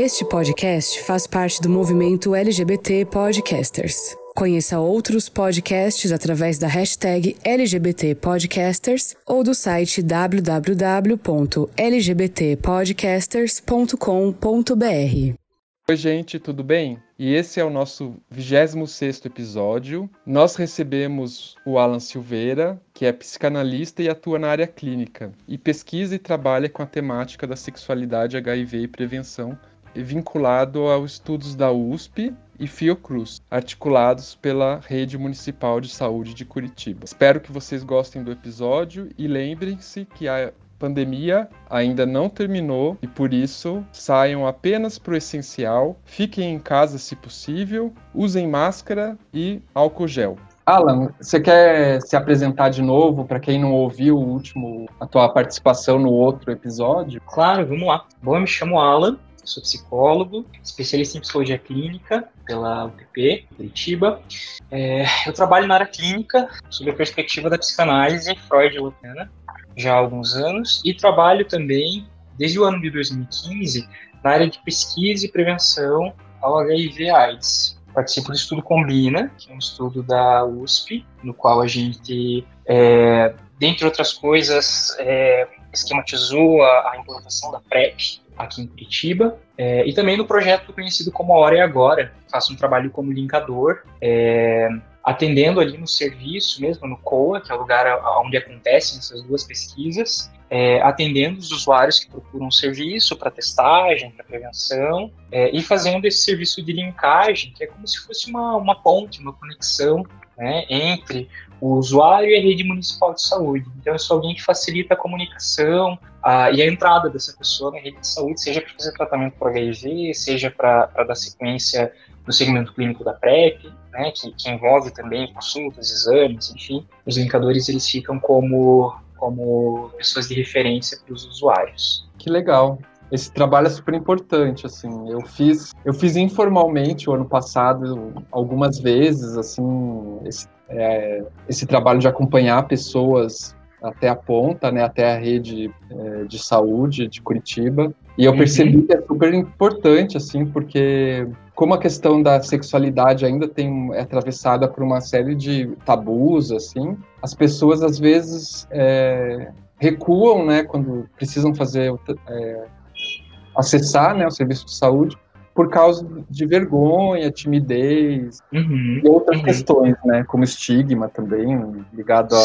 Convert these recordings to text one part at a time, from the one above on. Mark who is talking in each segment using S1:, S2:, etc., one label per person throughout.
S1: Este podcast faz parte do movimento LGBT Podcasters. Conheça outros podcasts através da hashtag LGBT Podcasters ou do site www.lgbtpodcasters.com.br.
S2: Oi, gente, tudo bem? E esse é o nosso 26º episódio. Nós recebemos o Alan Silveira, que é psicanalista e atua na área clínica, e pesquisa e trabalha com a temática da sexualidade, HIV e prevenção, vinculado aos estudos da USP e Fiocruz, articulados pela Rede Municipal de Saúde de Curitiba. Espero que vocês gostem do episódio e lembrem-se que a pandemia ainda não terminou e por isso saiam apenas para o essencial, fiquem em casa se possível, usem máscara e álcool gel.
S3: Alan, você quer se apresentar de novo para quem não ouviu o último a tua participação no outro episódio?
S4: Claro, vamos lá. Bom, eu me chamo Alan, sou psicólogo, especialista em psicologia clínica pela UPP, Curitiba. É, eu trabalho na área clínica, sob a perspectiva da psicanálise Freud-Lutana, já há alguns anos, e trabalho também, desde o ano de 2015, na área de pesquisa e prevenção ao HIV-AIDS. Participo do estudo Combina, que é um estudo da USP, no qual a gente, é, dentre outras coisas, é, esquematizou a, a implantação da PrEP, aqui em Curitiba, é, e também no projeto conhecido como A Hora e Agora, faço um trabalho como linkador, é, atendendo ali no serviço mesmo, no COA, que é o lugar onde acontecem essas duas pesquisas, é, atendendo os usuários que procuram serviço para testagem, para prevenção, é, e fazendo esse serviço de linkagem, que é como se fosse uma, uma ponte, uma conexão né, entre o usuário e a rede municipal de saúde. Então, eu sou alguém que facilita a comunicação a, e a entrada dessa pessoa na rede de saúde, seja para fazer tratamento para HIV, seja para dar sequência no segmento clínico da PrEP, né, que, que, envolve também consultas, exames, enfim. Os linkadores eles ficam como, como pessoas de referência para os usuários.
S3: Que legal esse trabalho é super importante, assim. Eu fiz, eu fiz informalmente o ano passado algumas vezes, assim, esse, é, esse trabalho de acompanhar pessoas até a ponta, né, até a rede é, de saúde de Curitiba. E eu uhum. percebi que é super importante, assim, porque como a questão da sexualidade ainda tem é atravessada por uma série de tabus, assim, as pessoas às vezes é, recuam, né, quando precisam fazer é, acessar né, o serviço de saúde por causa de vergonha, timidez uhum, e outras uhum. questões, né, como estigma também, ligado a,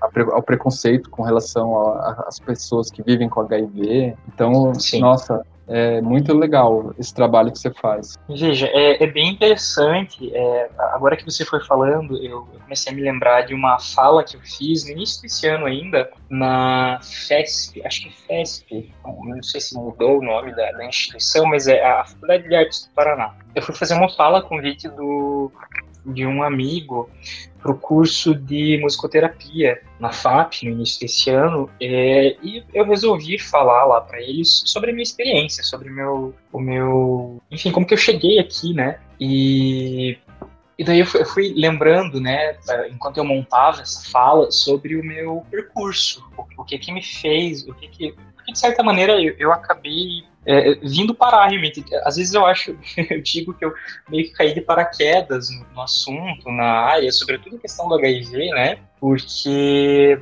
S3: a, ao preconceito com relação às pessoas que vivem com HIV. Então, Sim. nossa, é muito legal esse trabalho que você faz.
S4: Veja, é, é bem interessante. É, agora que você foi falando, eu, comecei a me lembrar de uma fala que eu fiz no início desse ano ainda, na FESP, acho que FESP, não sei se mudou o nome da, da instituição, mas é a Faculdade de Artes do Paraná. Eu fui fazer uma fala a convite do, de um amigo para o curso de musicoterapia na FAP no início desse ano é, e eu resolvi falar lá para eles sobre a minha experiência, sobre meu, o meu, enfim, como que eu cheguei aqui, né? E e daí eu fui, eu fui, lembrando, né, enquanto eu montava essa fala, sobre o meu percurso, o, o que que me fez, o que que, porque de certa maneira eu, eu acabei é, vindo parar realmente. Às vezes eu acho, eu digo que eu meio que caí de paraquedas no, no assunto, na área, sobretudo a questão do HIV, né? Porque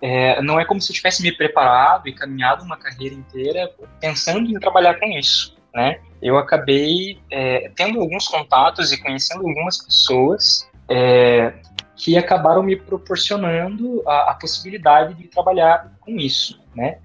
S4: é, não é como se eu tivesse me preparado e caminhado uma carreira inteira pensando em trabalhar com isso, né? Eu acabei é, tendo alguns contatos e conhecendo algumas pessoas é, que acabaram me proporcionando a, a, possibilidade de trabalhar com isso, né?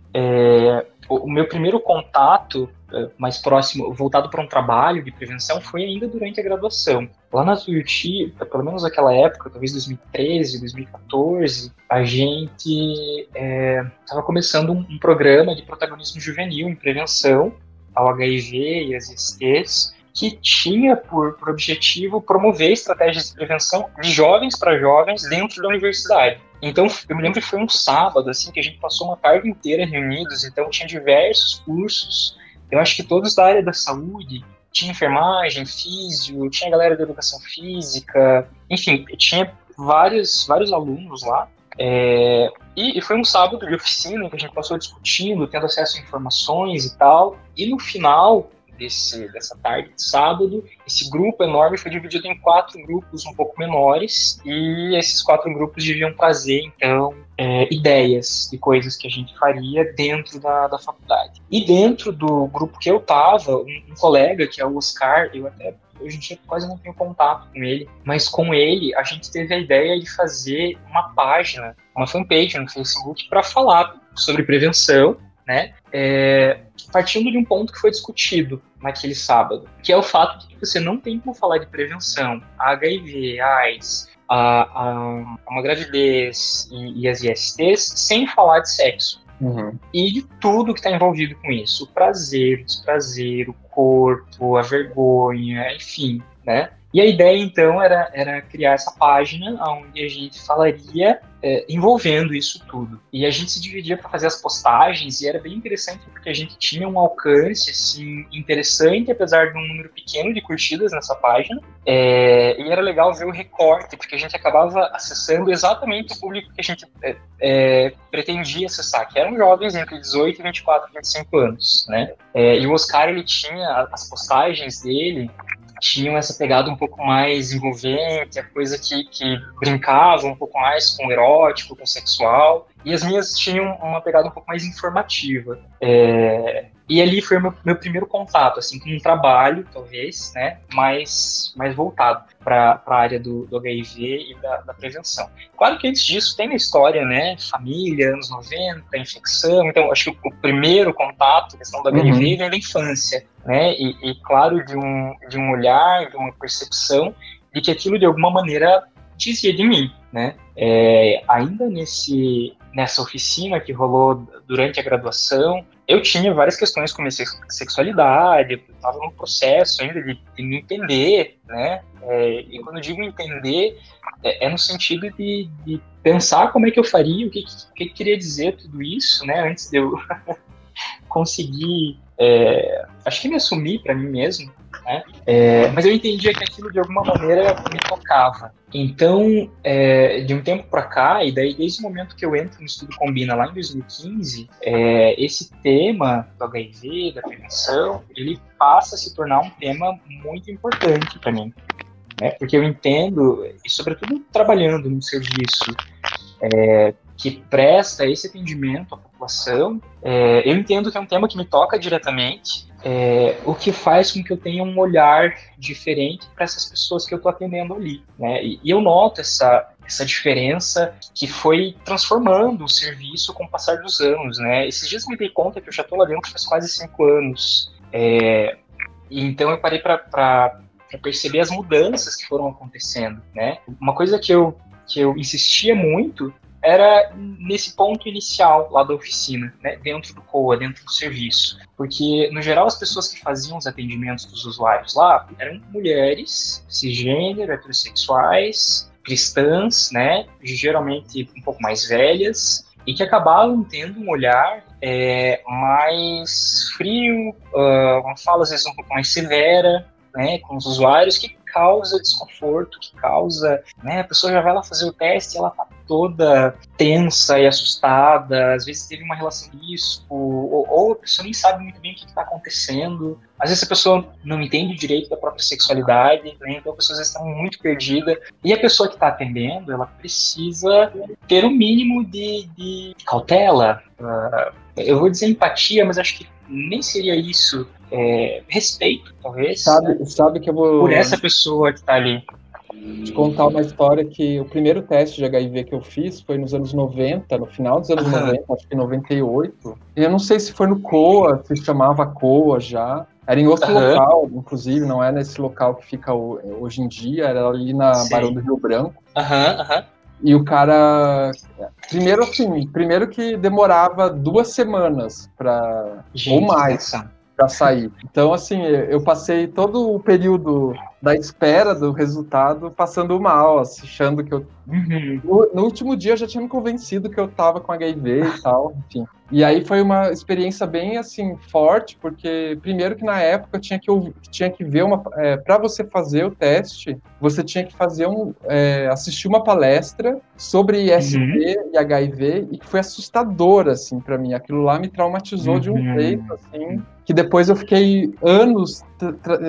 S4: O meu primeiro contato é, mais próximo, voltado para um trabalho de prevenção, foi ainda durante a graduação. Lá na Tuiuti, pelo menos naquela época, talvez 2013, 2014, a gente estava é, começando um, um, programa de protagonismo juvenil em prevenção ao HIV e às ISTs, que tinha por, por objetivo promover estratégias de prevenção de jovens para jovens dentro da universidade. Então, eu me lembro que foi um sábado, assim, que a gente passou uma tarde inteira reunidos, então tinha diversos cursos, eu acho que todos da área da saúde, tinha enfermagem, físio, tinha galera da educação física, enfim, tinha vários, vários alunos lá, é, e, e, foi um sábado de oficina que a gente passou discutindo, tendo acesso a informações e tal, e no final desse, dessa tarde de sábado. Esse grupo enorme foi dividido em quatro grupos um pouco menores, e esses quatro grupos deviam trazer, então, é, ideias de coisas que a gente faria dentro da, da faculdade. E dentro do grupo que eu estava, um, um, colega, que é o Oscar, eu até hoje quase não tenho contato com ele, mas com ele a gente teve a ideia de fazer uma página, uma fanpage no Facebook para falar sobre prevenção, né? É, partindo de um ponto que foi discutido naquele sábado, que é o fato de que você não tem como falar de prevenção, HIV, AIDS, a, a, uma gravidez e, e, as ISTs sem falar de sexo. Uhum. E de tudo que está envolvido com isso. O prazer, o desprazer, o corpo, a vergonha, enfim, né? E a ideia, então, era, era criar essa página onde a gente falaria é, envolvendo isso tudo. E a gente se dividia para fazer as postagens e era bem interessante porque a gente tinha um alcance assim, interessante, apesar de um número pequeno de curtidas nessa página. É, e era legal ver o recorte, porque a gente acabava acessando exatamente o público que a gente é, é pretendia acessar, que eram jovens entre 18 e 24, 25 anos. Né? É, e o Oscar ele tinha as postagens dele tinham essa pegada um pouco mais envolvente, a coisa que, que brincava um pouco mais com o erótico, com o sexual, e as minhas tinham uma pegada um pouco mais informativa. É, e ali foi o meu, meu, primeiro contato, assim, com um trabalho, talvez, né, mais, mais voltado para a área do, do, HIV e da, da, prevenção. Claro que antes disso tem na história, né, família, anos 90, infecção, então acho que o, o primeiro contato, a questão do HIV, uhum. vem da infância, né, e, e, claro, de um, de um olhar, de uma percepção de que aquilo de alguma maneira dizia de mim, né. É, ainda nesse, nessa oficina que rolou durante a graduação, eu tinha várias questões com minha sexualidade, eu estava num processo ainda de, de me entender, né? É, e quando eu digo entender, é, é no sentido de, de, pensar como é que eu faria, o que, que, que queria dizer tudo isso, né? Antes de eu conseguir, é, acho que me assumir para mim mesmo, né? É, mas eu entendia que aquilo de alguma maneira me tocava. Então, é, de um tempo para cá, e daí desde o momento que eu entro no Estudo Combina, lá em 2015, é, esse tema do HIV, da prevenção, ele passa a se tornar um tema muito importante para mim. Né? Porque eu entendo, e sobretudo trabalhando num serviço é, que presta esse atendimento à população, é, eu entendo que é um tema que me toca diretamente, é, o que faz com que eu tenha um olhar diferente para essas pessoas que eu estou atendendo ali. Né? E, e, eu noto essa, essa diferença que foi transformando o serviço com o passar dos anos. Né? Esses dias me dei conta que eu já estou lá dentro faz quase cinco anos. É, então eu parei para perceber as mudanças que foram acontecendo. Né? Uma coisa que eu, que eu insistia muito era nesse ponto inicial lá da oficina, né, dentro do COA, dentro do serviço. Porque, no geral, as pessoas que faziam os atendimentos dos usuários lá eram mulheres, cisgênero, heterossexuais, cristãs, né, geralmente um pouco mais velhas, e que acabavam tendo um olhar é, mais frio, uh, uma fala às vezes um pouco mais severa, né, com os usuários, que causa desconforto, que causa, né, a pessoa já vai lá fazer o teste e ela tá toda tensa e assustada, às vezes teve uma relação de risco, ou, ou, a pessoa nem sabe muito bem o que está acontecendo, às vezes a pessoa não entende direito da própria sexualidade, né, então a pessoa às vezes está muito perdida, e a pessoa que está atendendo, ela precisa ter o um mínimo de, de cautela, uh, eu vou dizer empatia, mas acho que nem seria isso, é, respeito, talvez.
S3: Sabe, sabe que eu vou.
S4: Por essa pessoa que está ali.
S3: Te contar uma história que o primeiro teste de HIV que eu fiz foi nos anos 90, no final dos anos uhum. 90, acho que 98. Eu não sei se foi no COA, se chamava COA já. Era em outro uhum. local, inclusive, não é nesse local que fica hoje em dia, era ali na Sim. Barão do Rio Branco.
S4: Aham, aham.
S3: E o cara. Primeiro, assim, primeiro que demorava duas semanas para ou mais para sair. Então, assim, eu passei todo o período da espera do resultado passando mal, achando que eu. Uhum. No, no, último dia eu já tinha me convencido que eu tava com HIV e tal, enfim. E aí foi uma experiência bem assim forte, porque primeiro que na época eu tinha que tinha que ver uma é, para você fazer o teste, você tinha que fazer um é, assistir uma palestra sobre IST uhum. e HIV e que foi assustador assim para mim. Aquilo lá me traumatizou uhum. de um uhum. jeito assim que depois eu fiquei anos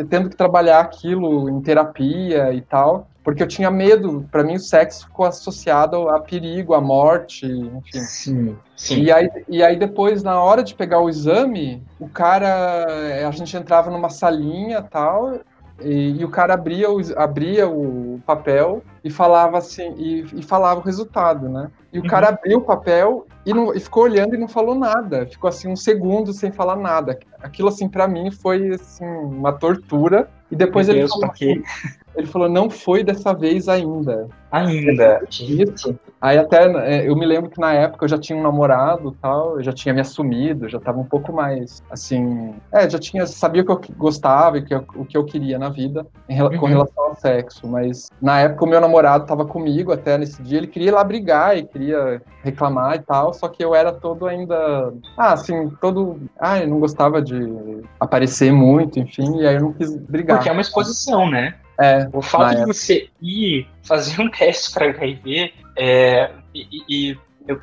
S3: tendo que trabalhar aquilo em terapia e tal, porque eu tinha medo. Para mim, o sexo ficou associado a perigo, a morte, enfim.
S4: Sim, sim.
S3: E aí, e aí depois, na hora de pegar o exame, o cara, a gente entrava numa salinha tal, e, e, o cara abria o, abria o papel e falava assim, e, e falava o resultado, né? E o uhum. cara abriu o papel e, não, e, ficou olhando e não falou nada. Ficou assim um segundo sem falar nada. Aquilo assim para mim foi assim uma tortura. E depois ele falou, ele falou, não foi dessa vez ainda.
S4: Ainda.
S3: Isso. Aí até é, eu me lembro que na época eu já tinha um namorado tal, eu já tinha me assumido, já tava um pouco mais assim. É, já tinha, sabia o que eu gostava e que eu, o que eu queria na vida em, uhum. com relação ao sexo. Mas na época o meu namorado tava comigo até nesse dia, ele queria ir lá brigar e queria reclamar e tal, só que eu era todo ainda. Ah, assim, todo. Ah, eu não gostava de aparecer muito, enfim, e aí eu não quis brigar.
S4: Porque é uma exposição, né?
S3: É,
S4: o fato de você ir fazer um teste para HIV é, e, e eu,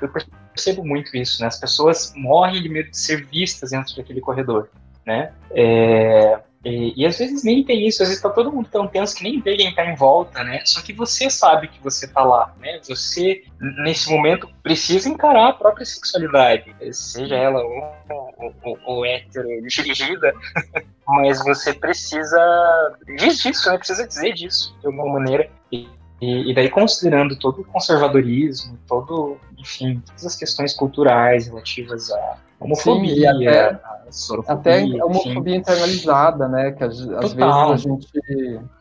S4: percebo muito isso, né? As pessoas morrem de medo de ser vistas dentro daquele corredor, né? É, e, e, às vezes nem tem isso, às vezes tá todo mundo tão tenso que nem vê quem tá em volta, né? Só que você sabe que você tá lá, né? Você, nesse momento, precisa encarar a própria sexualidade, seja ela ou, ou, ou, hétero dirigida, mas você precisa disso, né? Precisa dizer disso de alguma maneira. E, e, daí, considerando todo o conservadorismo, todo, enfim, todas as questões culturais relativas à homofobia, Sim,
S3: até, à até a homofobia enfim. internalizada, né? Que às, às vezes a gente,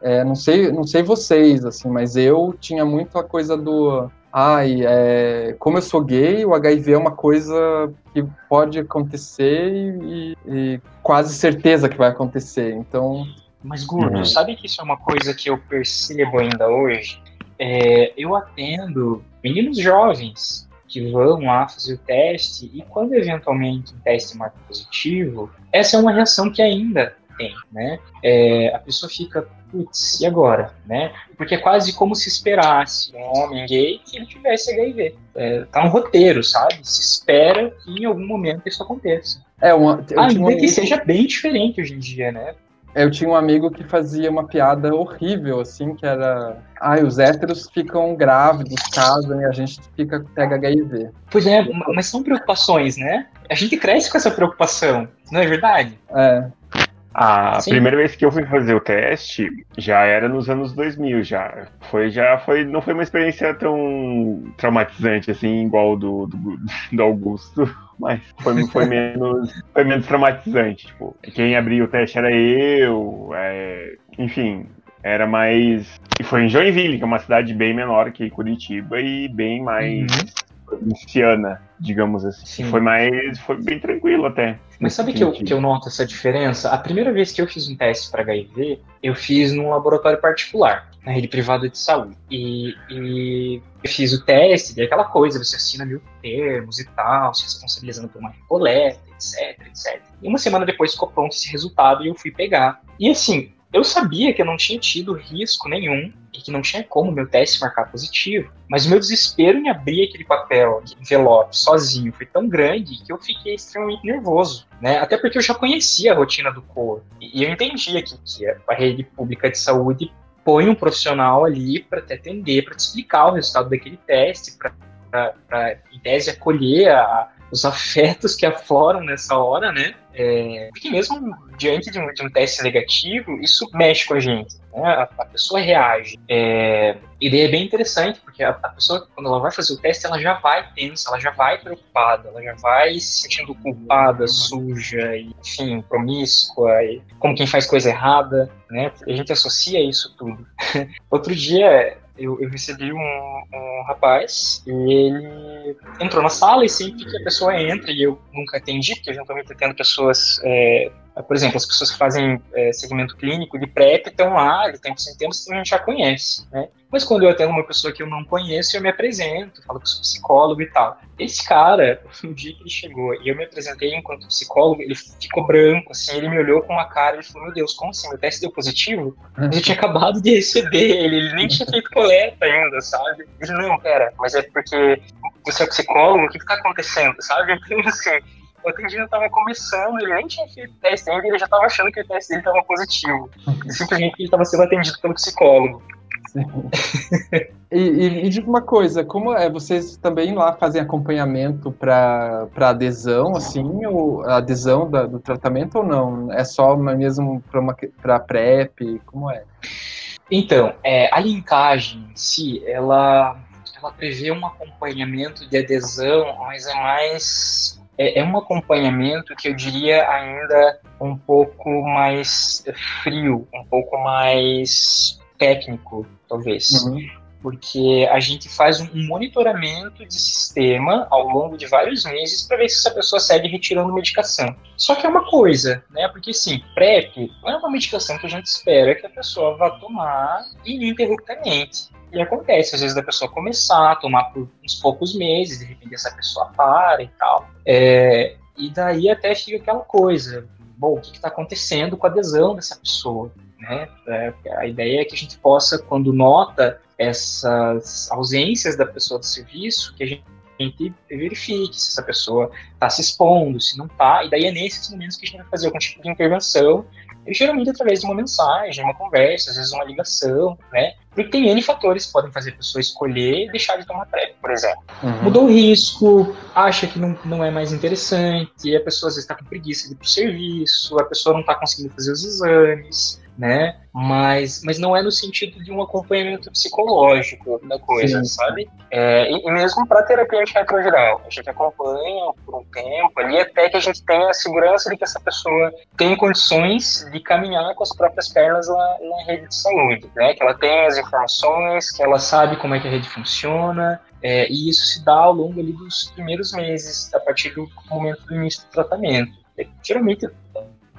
S3: é, não sei, não sei vocês, assim, mas eu tinha muito a coisa do ai, é, como eu sou gay, o HIV é uma coisa que pode acontecer e, e quase certeza que vai acontecer. Então.
S4: Mas, Gordo, uhum. sabe que isso é uma coisa que eu percebo ainda hoje? É, eu atendo meninos jovens que vão lá fazer o teste e quando eventualmente o teste marca positivo, essa é uma reação que ainda tem, né? É, a pessoa fica putz, e agora, né? Porque é quase como se esperasse um homem gay que ele tivesse HIV. É, tá um roteiro, sabe? Se espera que em algum momento isso aconteça.
S3: É uma,
S4: Ainda que seja bem diferente hoje em dia, né?
S3: Eu tinha um amigo que fazia uma piada horrível, assim, que era. Ai, ah, os héteros ficam grávidos, casam e a gente fica, pega HIV.
S4: Pois é, mas são preocupações, né? A gente cresce com essa preocupação, não é verdade?
S3: É.
S5: A Sim. primeira vez que eu fui fazer o teste já era nos anos 2000 já. Foi já foi não foi uma experiência tão traumatizante assim igual do, do, do Augusto, mas foi, foi menos foi menos traumatizante. Tipo, quem abriu o teste era eu, é, enfim, era mais e foi em Joinville, que é uma cidade bem menor que Curitiba e bem mais uhum digamos assim. Sim. Foi mais. Foi bem tranquilo até.
S4: Mas sabe que eu, que eu noto essa diferença? A primeira vez que eu fiz um teste para HIV, eu fiz num laboratório particular, na rede privada de saúde. E, e eu fiz o teste, e aquela coisa, você assina mil termos e tal, se responsabilizando por uma coleta, etc, etc. E uma semana depois ficou pronto esse resultado e eu fui pegar. E assim, eu sabia que eu não tinha tido risco nenhum e que não tinha como meu teste marcar positivo, mas o meu desespero em abrir aquele papel, aquele envelope, sozinho, foi tão grande que eu fiquei extremamente nervoso, né? Até porque eu já conhecia a rotina do COR e eu entendia que, que a rede pública de saúde põe um profissional ali para te atender, para te explicar o resultado daquele teste, para, em tese, acolher a, os afetos que afloram nessa hora, né? É, porque mesmo diante de um, de um, teste negativo, isso mexe com a gente, né? a, a pessoa reage. É, e daí é bem interessante, porque a, a, pessoa, quando ela vai fazer o teste, ela já vai tensa, ela já vai preocupada, ela já vai se sentindo culpada, suja, e, enfim, promíscua, e como quem faz coisa errada, né? A gente associa isso tudo. Outro dia, eu, eu recebi um, um, rapaz e ele entrou na sala e sempre que a pessoa entra, e eu nunca atendi, porque eventualmente atendo pessoas é, Por exemplo, as pessoas que fazem é, segmento clínico de PrEP estão lá, de tempos em tempos, a gente já conhece, né? Mas quando eu atendo uma pessoa que eu não conheço, eu me apresento, falo que sou psicólogo e tal. Esse cara, no dia que ele chegou e eu me apresentei enquanto psicólogo, ele ficou branco, assim, ele me olhou com uma cara e falou: Meu Deus, como assim? Meu teste deu positivo? Mas eu tinha acabado de receber ele, ele nem tinha feito coleta ainda, sabe? Ele, não, pera, mas é porque você é psicólogo, o que, que tá acontecendo, sabe? Então, assim, o atendimento estava começando, ele nem tinha feito teste ainda, ele já estava achando que o teste dele estava positivo. E simplesmente ele estava sendo atendido pelo psicólogo.
S3: e, e, e diga uma coisa, como é, vocês também lá fazem acompanhamento para adesão, assim, ou adesão da, do tratamento ou não? É só mesmo para PrEP? Como é?
S4: Então, é, a linkagem em si, ela, ela prevê um acompanhamento de adesão, mas é mais é, é, um acompanhamento que eu diria ainda um pouco mais frio, um pouco mais técnico, talvez. Uhum. Porque a gente faz um monitoramento de sistema ao longo de vários meses para ver se essa pessoa segue retirando medicação. Só que é uma coisa, né? Porque sim, PrEP não é uma medicação que a gente espera que a pessoa vá tomar ininterruptamente. E acontece, às vezes, da pessoa começar a tomar por uns poucos meses, de repente essa pessoa para e tal. É, e daí até fica aquela coisa, bom, o que está acontecendo com a adesão dessa pessoa? Né? É, a ideia é que a gente possa, quando nota essas ausências da pessoa do serviço, que a gente gente verifique se essa pessoa está se expondo, se não está, e daí é nesses momentos que a gente vai fazer algum tipo de intervenção, e geralmente através de uma mensagem, uma conversa, às vezes uma ligação, né? Porque tem N fatores que podem fazer a pessoa escolher e deixar de tomar PrEP, por exemplo. Uhum. Mudou o risco, acha que não, não é mais interessante, a pessoa às vezes está com preguiça de ir para o serviço, a pessoa não está conseguindo fazer os exames, né? Mas, mas não é no sentido de um acompanhamento psicológico da coisa, Sim. sabe? É, e, e, mesmo para terapia antirretroviral, a gente acompanha por um tempo ali até que a gente tenha a segurança de que essa pessoa tem condições de caminhar com as próprias pernas na, na rede de saúde, né? Que ela tem as informações, que ela sabe como é que a rede funciona, é, e isso se dá ao longo ali dos primeiros meses, a partir do momento do início do tratamento. É, geralmente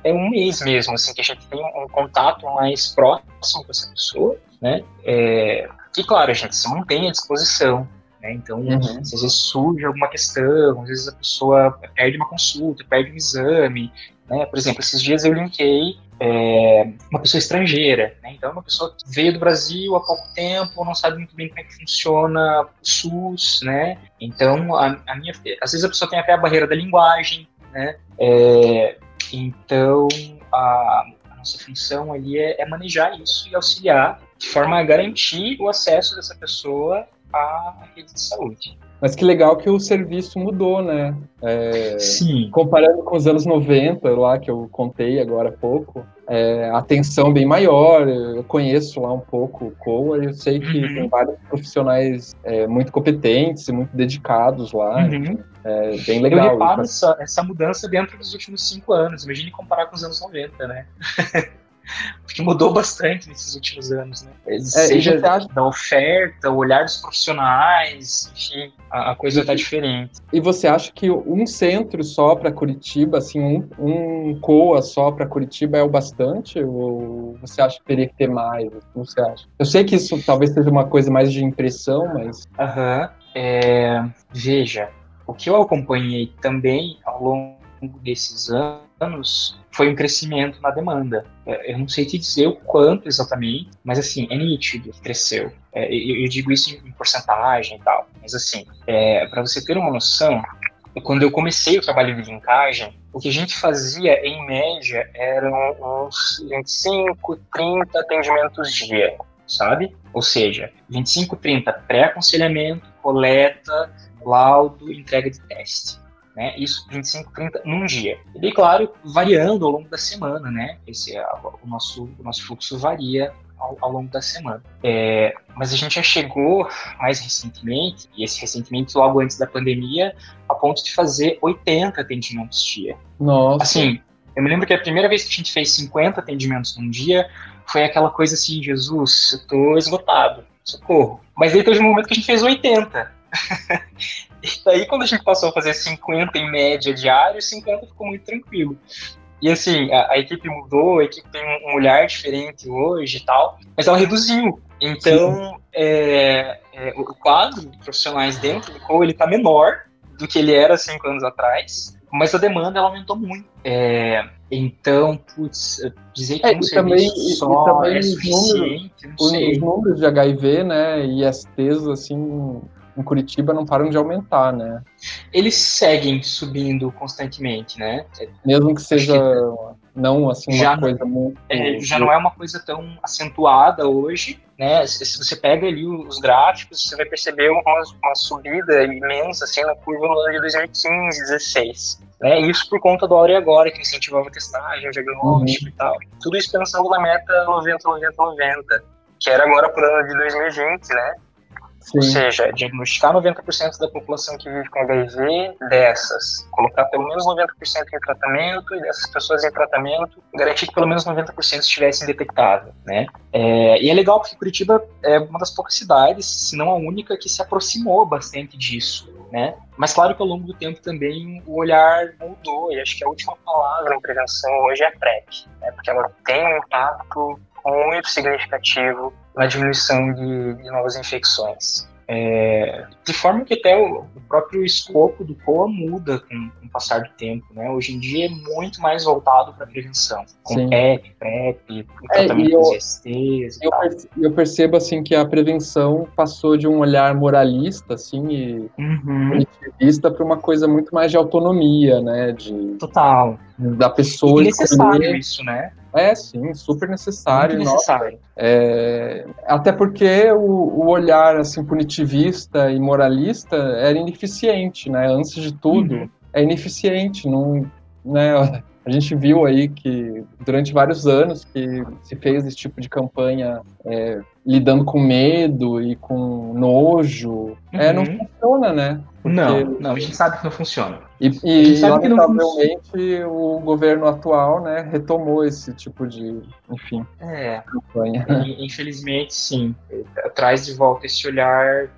S4: é um mês mesmo, assim, que a gente tem um contato mais próximo com essa pessoa, né? É, e claro, a gente se mantém à disposição, né? Então, uhum. às vezes surge alguma questão, às vezes a pessoa perde uma consulta, perde um exame, né? Por exemplo, esses dias eu linkei é, uma pessoa estrangeira, né? Então, uma pessoa que veio do Brasil há pouco tempo, não sabe muito bem como é que funciona o SUS, né? Então, a, a minha, às vezes a pessoa tem até a barreira da linguagem, né? É, então, a, a nossa função ali é, é, manejar isso e auxiliar de forma a garantir o acesso dessa pessoa à rede de saúde.
S3: Mas que legal que o serviço mudou, né?
S4: É, Sim.
S3: Comparando com os anos 90, lá que eu contei agora há pouco, é, atenção bem maior. Eu conheço lá um pouco o COA, eu sei que uhum. tem vários profissionais é, muito competentes e muito dedicados lá. Uhum. É bem legal.
S4: Eu reparo essa, essa mudança dentro dos últimos cinco anos. Imagine comparar com os anos 90, né? Porque mudou bastante nesses últimos anos, né? É, Seja acha... da oferta, o olhar dos profissionais, enfim, a, a coisa está diferente.
S3: E você acha que um centro só para Curitiba, assim, um, um COA só para Curitiba é o bastante? Ou você acha que teria que ter mais? O que você acha? Eu sei que isso talvez seja uma coisa mais de impressão, mas.
S4: Aham. Uhum. É... Veja, o que eu acompanhei também ao longo desses anos foi um crescimento na demanda. É, eu não sei te dizer o quanto exatamente, mas assim, é nítido que cresceu. É, eu digo isso em porcentagem e tal, mas assim, é, para você ter uma noção, quando eu comecei o trabalho de linkagem, o que a gente fazia, em média, eram uns 25, 30 atendimentos dia, sabe? Ou seja, 25, 30 pré-aconselhamento, coleta, laudo, entrega de teste né? Isso 25, 30 num dia. E daí, claro, variando ao longo da semana, né? Esse, o, nosso, o nosso fluxo varia ao, ao longo da semana. É, mas a gente já chegou mais recentemente, e esse recentemente logo antes da pandemia, a ponto de fazer 80 atendimentos dia.
S3: Nossa.
S4: Assim, eu me lembro que a primeira vez que a gente fez 50 atendimentos num dia foi aquela coisa assim, Jesus, eu tô esgotado, socorro. Mas aí teve um momento que a gente fez 80. e daí, quando a gente passou a fazer 50 em média diário, 50 ficou muito tranquilo. E assim, a, a, equipe mudou, a equipe tem um olhar diferente hoje e tal, mas ela reduziu. Então, é, é, o quadro de profissionais dentro do COU, ele está menor do que ele era cinco anos atrás, mas a demanda ela aumentou muito. É, então, putz, dizer que é, um
S3: também,
S4: só também é suficiente,
S3: números, não sei. Os números de HIV, né, e STs, assim, em Curitiba não param de aumentar, né?
S4: Eles seguem subindo constantemente, né?
S3: Mesmo que seja não assim uma já, coisa muito
S4: é, já não é uma coisa tão acentuada hoje, né? Se, você pega ali os gráficos, você vai perceber uma, uma subida imensa assim na curva no ano de 2015, 16. Né? Isso por conta do Aure Agora, que incentivava a testagem, o diagnóstico uhum. e tal. Tudo isso pensando na meta 90, 90, 90, que era agora para o ano de 2020, né? Sim. Ou seja, diagnosticar 90% da população que vive com HIV, dessas, colocar pelo menos 90% em tratamento, e dessas pessoas em tratamento, garantir que pelo menos 90% estivessem detectável, né? É, e é legal porque Curitiba é uma das poucas cidades, se não a única, que se aproximou bastante disso, né? Mas claro que ao longo do tempo também o olhar mudou, e acho que a última palavra em prevenção hoje é PrEP, né? porque ela tem um impacto muito significativo na diminuição de, de novas infecções. É, de forma que até o, o, próprio escopo do COA muda com, com, o passar do tempo, né? Hoje em dia é muito mais voltado para prevenção, com Sim. PEP, PrEP, tratamento é, eu, STs
S3: eu, eu, percebo, assim, que a prevenção passou de um olhar moralista, assim, e uhum. para uma coisa muito mais de autonomia, né? De,
S4: Total.
S3: Da pessoa...
S4: E necessário isso, né?
S3: É, sim, super necessário. Muito necessário. é, até porque o, o, olhar assim, punitivista e moralista era ineficiente, né? Antes de tudo, uhum. é ineficiente. Não, né? A gente viu aí que durante vários anos que se fez esse tipo de campanha é, lidando com medo e com nojo, uhum. é, não uhum. funciona, né?
S4: Porque... Não, não, a gente sabe que não funciona.
S3: E, e lamentavelmente o governo atual, né, retomou esse tipo de, enfim,
S4: é, campanha. Infelizmente, sim, traz de volta esse olhar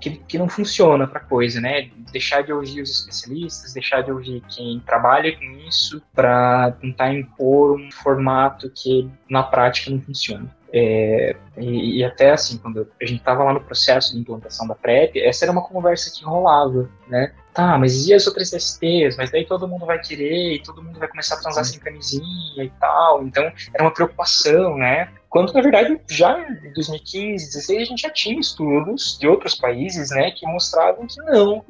S4: que, que não funciona para coisa, né? Deixar de ouvir os especialistas, deixar de ouvir quem trabalha com isso, para tentar impor um formato que na prática não funciona. É, e, e, até assim, quando a gente estava lá no processo de implantação da PrEP, essa era uma conversa que rolava, né? Tá, mas e as outras STs? Mas daí todo mundo vai querer e todo mundo vai começar a transar sem camisinha e tal. Então, era uma preocupação, né? Quando, na verdade, já em 2015, 2016, a gente já tinha estudos de outros países, né, que mostravam que não.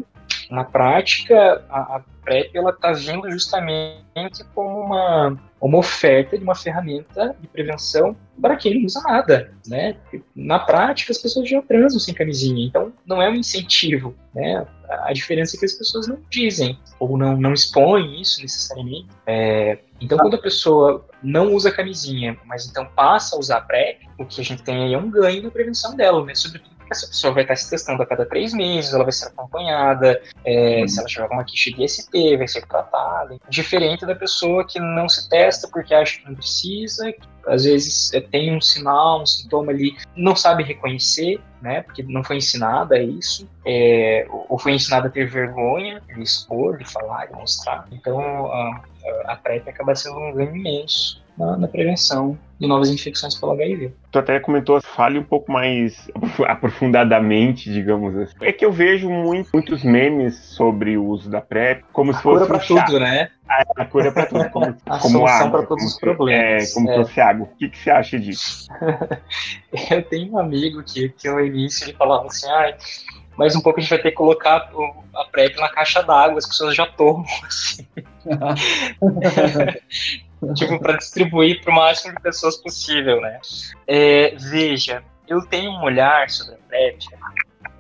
S4: Na prática, a, a PrEP, ela está vindo justamente como uma uma oferta de uma ferramenta de prevenção para quem não usa nada, né? Na prática, as pessoas já transam sem camisinha, então não é um incentivo, né? A diferença é que as pessoas não dizem ou não, não expõem isso necessariamente. É, então, quando a pessoa não usa camisinha, mas então passa a usar PrEP, o que a gente tem aí é um ganho na prevenção dela, né? Sobretudo essa pessoa vai estar se testando a cada três meses, ela vai ser acompanhada, é, se ela tiver alguma queixa de IST, vai ser tratada. Diferente da pessoa que não se testa porque acha que não precisa, que às vezes é, tem um sinal, um sintoma ali, não sabe reconhecer, né? Porque não foi ensinada a isso, é, ou foi ensinada a ter vergonha de expor, de falar, de mostrar. Então a, a PrEP acaba sendo um ganho imenso na, na, prevenção de novas infecções pelo HIV.
S5: Tu até comentou, fale um pouco mais aprofundadamente, digamos assim. É que eu vejo muito, muitos memes sobre o uso da PrEP como a se fosse
S4: cura um para tudo, né?
S5: A, a cura para tudo, como,
S4: a como solução para todos os problemas.
S5: É, como é. fosse água. O que, que você acha disso?
S4: eu tenho um amigo que, que no início ele falava assim, ai, mas um pouco a gente vai ter que colocar a PrEP na caixa d'água, as pessoas já tomam, assim. Tipo, para distribuir para o máximo de pessoas possível, né? É, veja, eu tenho um olhar sobre a PrEP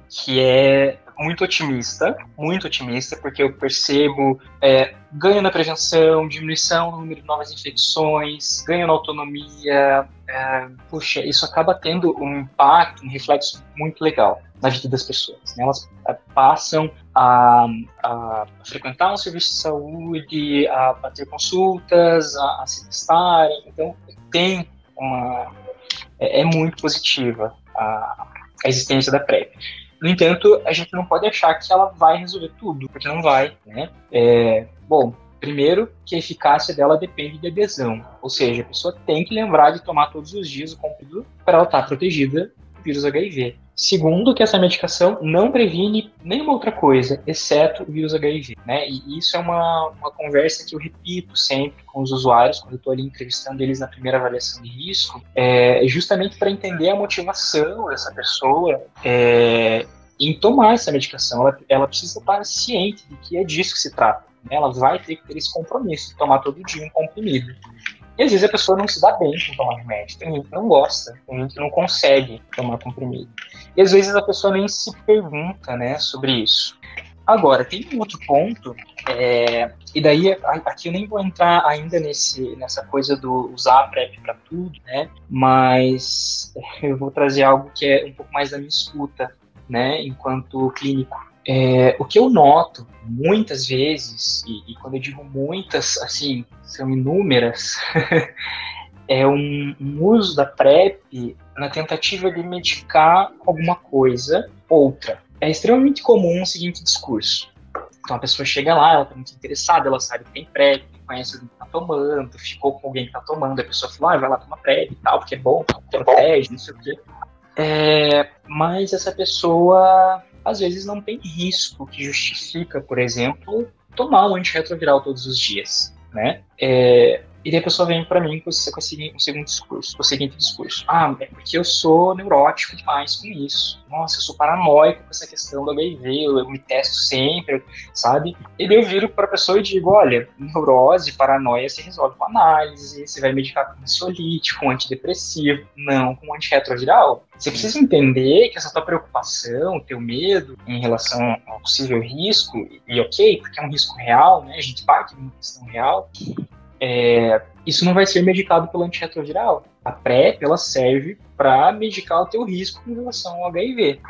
S4: que é muito otimista, muito otimista, porque eu percebo é, ganho na prevenção, diminuição no número de novas infecções, ganho na autonomia. É, puxa, isso acaba tendo um impacto, um reflexo muito legal na vida das pessoas. Né? Elas é, passam a, a, frequentar um serviço de saúde, a, a ter consultas, a, a, se testarem. Então, tem uma. É, é muito positiva a, a existência da PrEP. No entanto, a gente não pode achar que ela vai resolver tudo, porque não vai, né? É, bom, Primeiro, que a eficácia dela depende de adesão, ou seja, a pessoa tem que lembrar de tomar todos os dias o comprimido para ela estar tá protegida do vírus HIV. Segundo, que essa medicação não previne nenhuma outra coisa, exceto o vírus HIV. Né? E isso é uma, uma conversa que eu repito sempre com os usuários, quando eu estou ali entrevistando eles na primeira avaliação de risco, é justamente para entender a motivação dessa pessoa é, em tomar essa medicação. Ela, ela precisa estar ciente de que é disso que se trata. Né? Ela vai ter que ter esse compromisso de tomar todo dia um comprimido. E às vezes a pessoa não se dá bem com tomar remédio. Tem gente que não gosta, tem gente que não consegue tomar comprimido. E às vezes a pessoa nem se pergunta né, sobre isso. Agora, tem um outro ponto, é, e daí aqui eu nem vou entrar ainda nesse, nessa coisa do usar a PrEP para tudo, né? Mas eu vou trazer algo que é um pouco mais da minha escuta, né? Enquanto clínico. É, o que eu noto muitas vezes, e, e, quando eu digo muitas, assim, são inúmeras, é um, um, uso da PrEP na tentativa de medicar alguma coisa outra. É extremamente comum o seguinte discurso. Então a pessoa chega lá, ela está muito interessada, ela sabe que tem PrEP, conhece alguém que está tomando, ficou com alguém que está tomando, a pessoa fala, ah, vai lá tomar PrEP e tal, porque é bom, protege, não sei o quê. É, mas essa pessoa às vezes não tem risco que justifica, por exemplo, tomar um antirretroviral todos os dias, né? É, e daí a pessoa vem para mim com, com o seguinte discurso, com o seguinte discurso. Ah, é porque eu sou neurótico demais com isso. Nossa, eu sou paranoico com essa questão do HIV, eu, me testo sempre, sabe? E daí eu viro para a pessoa e digo, olha, neurose, paranoia se resolve com análise, você vai medicar com ansiolítico, com antidepressivo, não com antirretroviral. Você precisa entender que essa tua preocupação, teu medo em relação ao possível risco, e ok, porque é um risco real, né? A gente parte de uma questão real, é, isso não vai ser medicado pelo antirretroviral. A PrEP, ela serve para medicar o teu risco em relação ao HIV.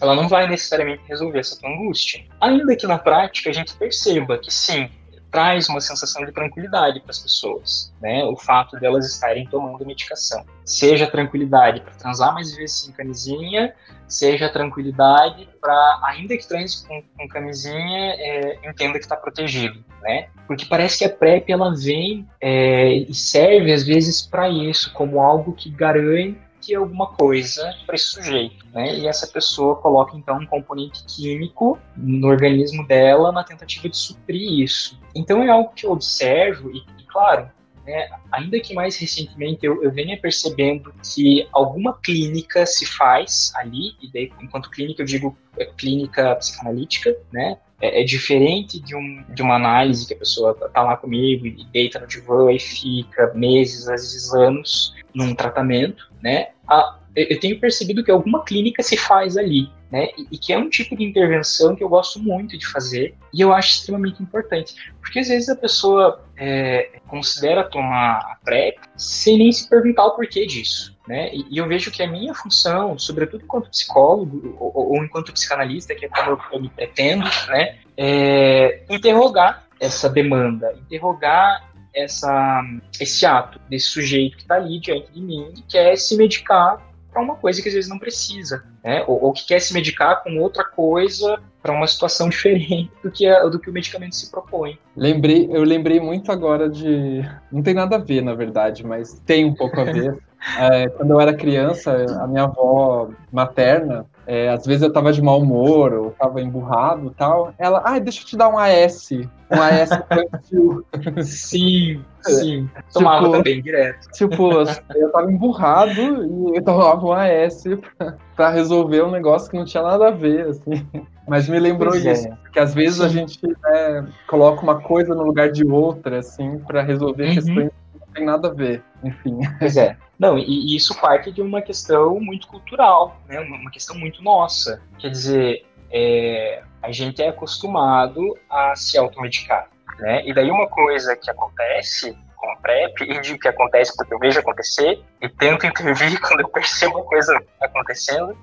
S4: Ela não vai necessariamente resolver essa tua angústia. Ainda que na prática a gente perceba que sim, traz uma sensação de tranquilidade para as pessoas, né? O fato delas estarem tomando medicação. Seja tranquilidade para transar mais vezes sem camisinha, seja tranquilidade para, ainda que transe com, com camisinha, é, entenda que está protegido, né? Porque parece que a PrEP ela vem é, e serve às vezes para isso, como algo que garante alguma coisa para esse sujeito, né? E essa pessoa coloca então um componente químico no organismo dela na tentativa de suprir isso. Então é algo que eu observo e, e claro, né, ainda que mais recentemente eu, eu venha percebendo que alguma clínica se faz ali, e daí, enquanto clínica eu digo é, clínica psicanalítica, né, é, é, diferente de, um, de uma análise que a pessoa tá, tá lá comigo e deita no divã e fica meses, às vezes anos, num tratamento, né, a, eu tenho percebido que alguma clínica se faz ali, né? E, e, que é um tipo de intervenção que eu gosto muito de fazer e eu acho extremamente importante. Porque às vezes a pessoa é, considera tomar a PrEP sem nem se perguntar o porquê disso. Né? E, e eu vejo que a minha função, sobretudo enquanto psicólogo ou, ou enquanto psicanalista, que é como eu, eu me pretendo, né? é interrogar essa demanda, interrogar essa, esse ato desse sujeito que está ali diante de mim e quer se medicar para uma coisa que às vezes não precisa, né? Ou, ou que quer se medicar com outra coisa para uma situação diferente do que, a, do que o medicamento se propõe.
S3: Lembrei, eu lembrei muito agora de. Não tem nada a ver, na verdade, mas tem um pouco a ver. É, quando eu era criança, a minha avó materna, é, às vezes eu tava de mau humor, ou tava emburrado e tal. Ela, ah, deixa eu te dar um AS. Um AS infantil.
S4: Sim, sim. Tomava tipo, também direto.
S3: Tipo, eu tava emburrado e eu tomava um AS pra, pra, resolver um negócio que não tinha nada a ver, assim. Mas me lembrou pois é. isso. É. Que às vezes sim. a gente né, coloca uma coisa no lugar de outra, assim, para resolver uhum. questões que não tem nada a ver. Enfim.
S4: Pois é. Não, e, e, isso parte de uma questão muito cultural, né? uma, uma questão muito nossa. Quer dizer, é, a gente é acostumado a se automedicar. Né? E daí uma coisa que acontece com a PrEP, e digo que acontece porque eu vejo acontecer, e tento intervir quando eu percebo a coisa acontecendo,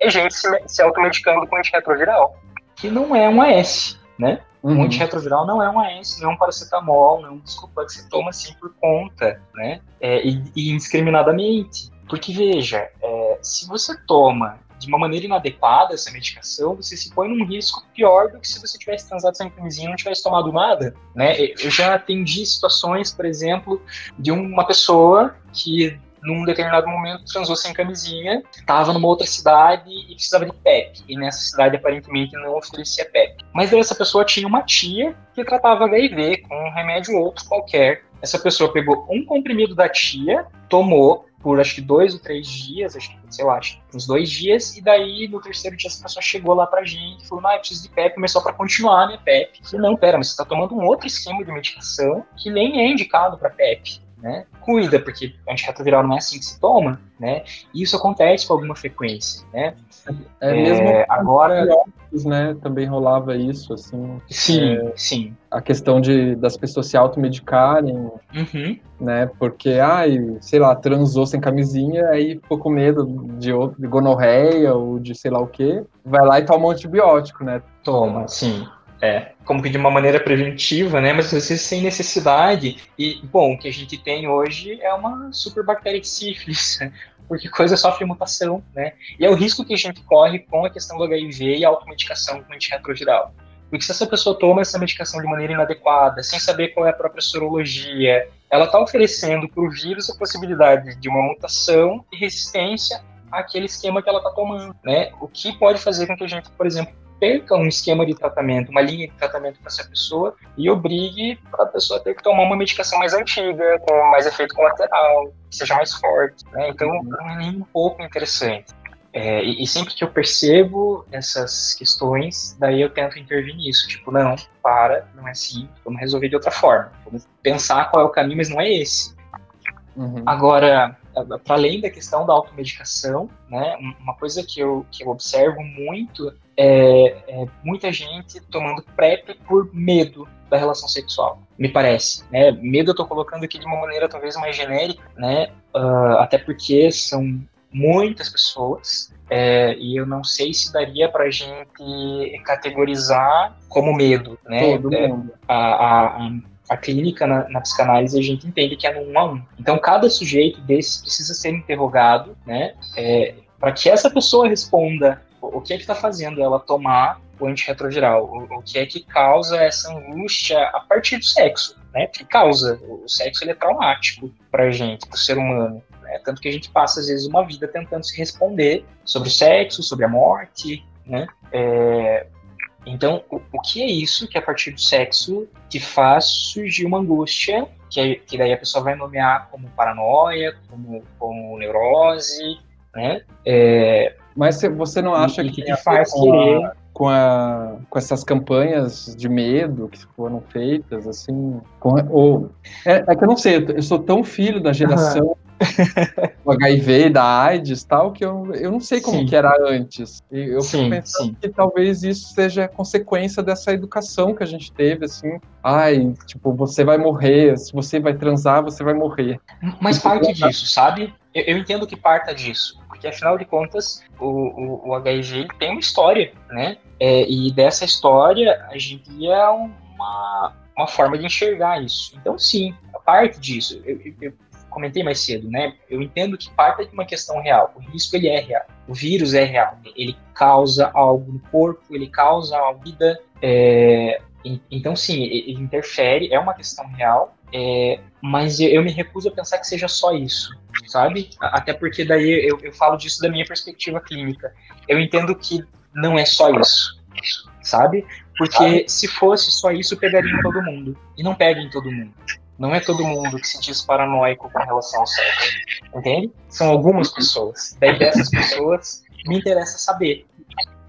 S4: é gente se, se automedicando com antirretroviral, que não é um AS, né? Uhum. Um antirretroviral não é um AS, não é um paracetamol, não é um desculpa que você toma assim por conta, né? É, e, e, indiscriminadamente. Porque, veja, é, se você toma de uma maneira inadequada essa medicação, você se põe num risco pior do que se você tivesse transado sem camisinha e não tivesse tomado nada, né? Eu já atendi situações, por exemplo, de uma pessoa que num determinado momento transou sem camisinha, estava numa outra cidade e precisava de PEP. E nessa cidade aparentemente não oferecia PEP. Mas essa pessoa tinha uma tia que tratava HIV com um remédio outro qualquer. Essa pessoa pegou um comprimido da tia, tomou por acho que dois ou três dias, acho que, sei lá, acho que uns dois dias, e daí no terceiro dia essa pessoa chegou lá pra gente e falou, ah, eu preciso de PEP, começou para continuar a minha PEP. Eu falei, não, pera, mas você tá tomando um outro esquema de medicação que nem é indicado para PEP né? Cuida, porque antirretroviral não é assim que se toma, né? E isso acontece com alguma frequência, né?
S3: É, mesmo é, agora né, também rolava isso, assim.
S4: Sim, é, sim.
S3: A questão de das pessoas se automedicarem,
S4: uhum.
S3: né? Porque, ai, sei lá, transou sem camisinha, aí ficou com medo de, de gonorreia ou de sei lá o quê, vai lá e toma um antibiótico, né?
S4: Toma, sim. É, como que de uma maneira preventiva, né? Mas às vezes sem necessidade. E, bom, o que a gente tem hoje é uma super bactéria de sífilis, porque coisa sofre mutação, né? E é o risco que a gente corre com a questão do HIV e a automedicação com antirretroviral. Porque se essa pessoa toma essa medicação de maneira inadequada, sem saber qual é a própria sorologia, ela está oferecendo para o vírus a possibilidade de uma mutação e resistência àquele esquema que ela está tomando, né? O que pode fazer com que a gente, por exemplo, perca um esquema de tratamento, uma linha de tratamento para essa pessoa e obrigue a pessoa a ter que tomar uma medicação mais antiga, com mais efeito colateral, que seja mais forte. Né? Então, não é nem um pouco interessante. É, e, e, sempre que eu percebo essas questões, daí eu tento intervir nisso. Tipo, não, para, não é assim, vamos resolver de outra forma. Vamos pensar qual é o caminho, mas não é esse. Uhum. Agora, para além da questão da automedicação, né, uma coisa que eu, que eu observo muito é, é, muita gente tomando PrEP por medo da relação sexual, me parece. Né? Medo eu estou colocando aqui de uma maneira talvez mais genérica, né? Uh, até porque são muitas pessoas é, e eu não sei se daria para a gente categorizar como medo, né?
S3: Todo é, mundo.
S4: A, a, a clínica na, na, psicanálise a gente entende que é no um a um. Então cada sujeito desse precisa ser interrogado, né? É, para que essa pessoa responda o que é que está fazendo ela tomar o antirretroviral? O, o que é que causa essa angústia a partir do sexo? Né? Que causa. O sexo ele é traumático para gente, para o ser humano. Né? Tanto que a gente passa, às vezes, uma vida tentando se responder sobre o sexo, sobre a morte. Né? É... Então, o, o que é isso que, a partir do sexo, que faz surgir uma angústia, que, que daí a pessoa vai nomear como paranoia, como, como neurose, né? É,
S3: mas você não acha
S4: e,
S3: que,
S4: que faz querer
S3: a, com, a, com essas campanhas de medo que foram feitas, assim, com, ou, é, é, que eu não sei, eu sou tão filho da geração uhum. do HIV, da AIDS tal, que eu, eu não sei como sim. que era antes. E eu sim, fico pensando sim. que talvez isso seja consequência dessa educação que a gente teve, assim, ai, tipo, você vai morrer, se você vai transar, você vai morrer.
S4: Mas parte disso, sabe? Eu, eu entendo que parta disso porque afinal de contas o, o, o HIV tem uma história, né? É, e dessa história a gente é uma, uma forma de enxergar isso. Então, sim, a parte disso, eu, eu, eu comentei mais cedo, né? Eu entendo que parte de uma questão real. O risco ele é real. O vírus é real. Ele causa algo no corpo, ele causa a vida. É... Então, sim, ele interfere, é uma questão real, é... mas eu me recuso a pensar que seja só isso sabe? Até porque daí eu, eu falo disso da minha perspectiva clínica. Eu entendo que não é só isso, sabe? Porque se fosse só isso, pegaria em todo mundo. E não pega em todo mundo. Não é todo mundo que se diz paranoico com relação ao sexo. Entende? São algumas pessoas. Daí dessas pessoas, me interessa saber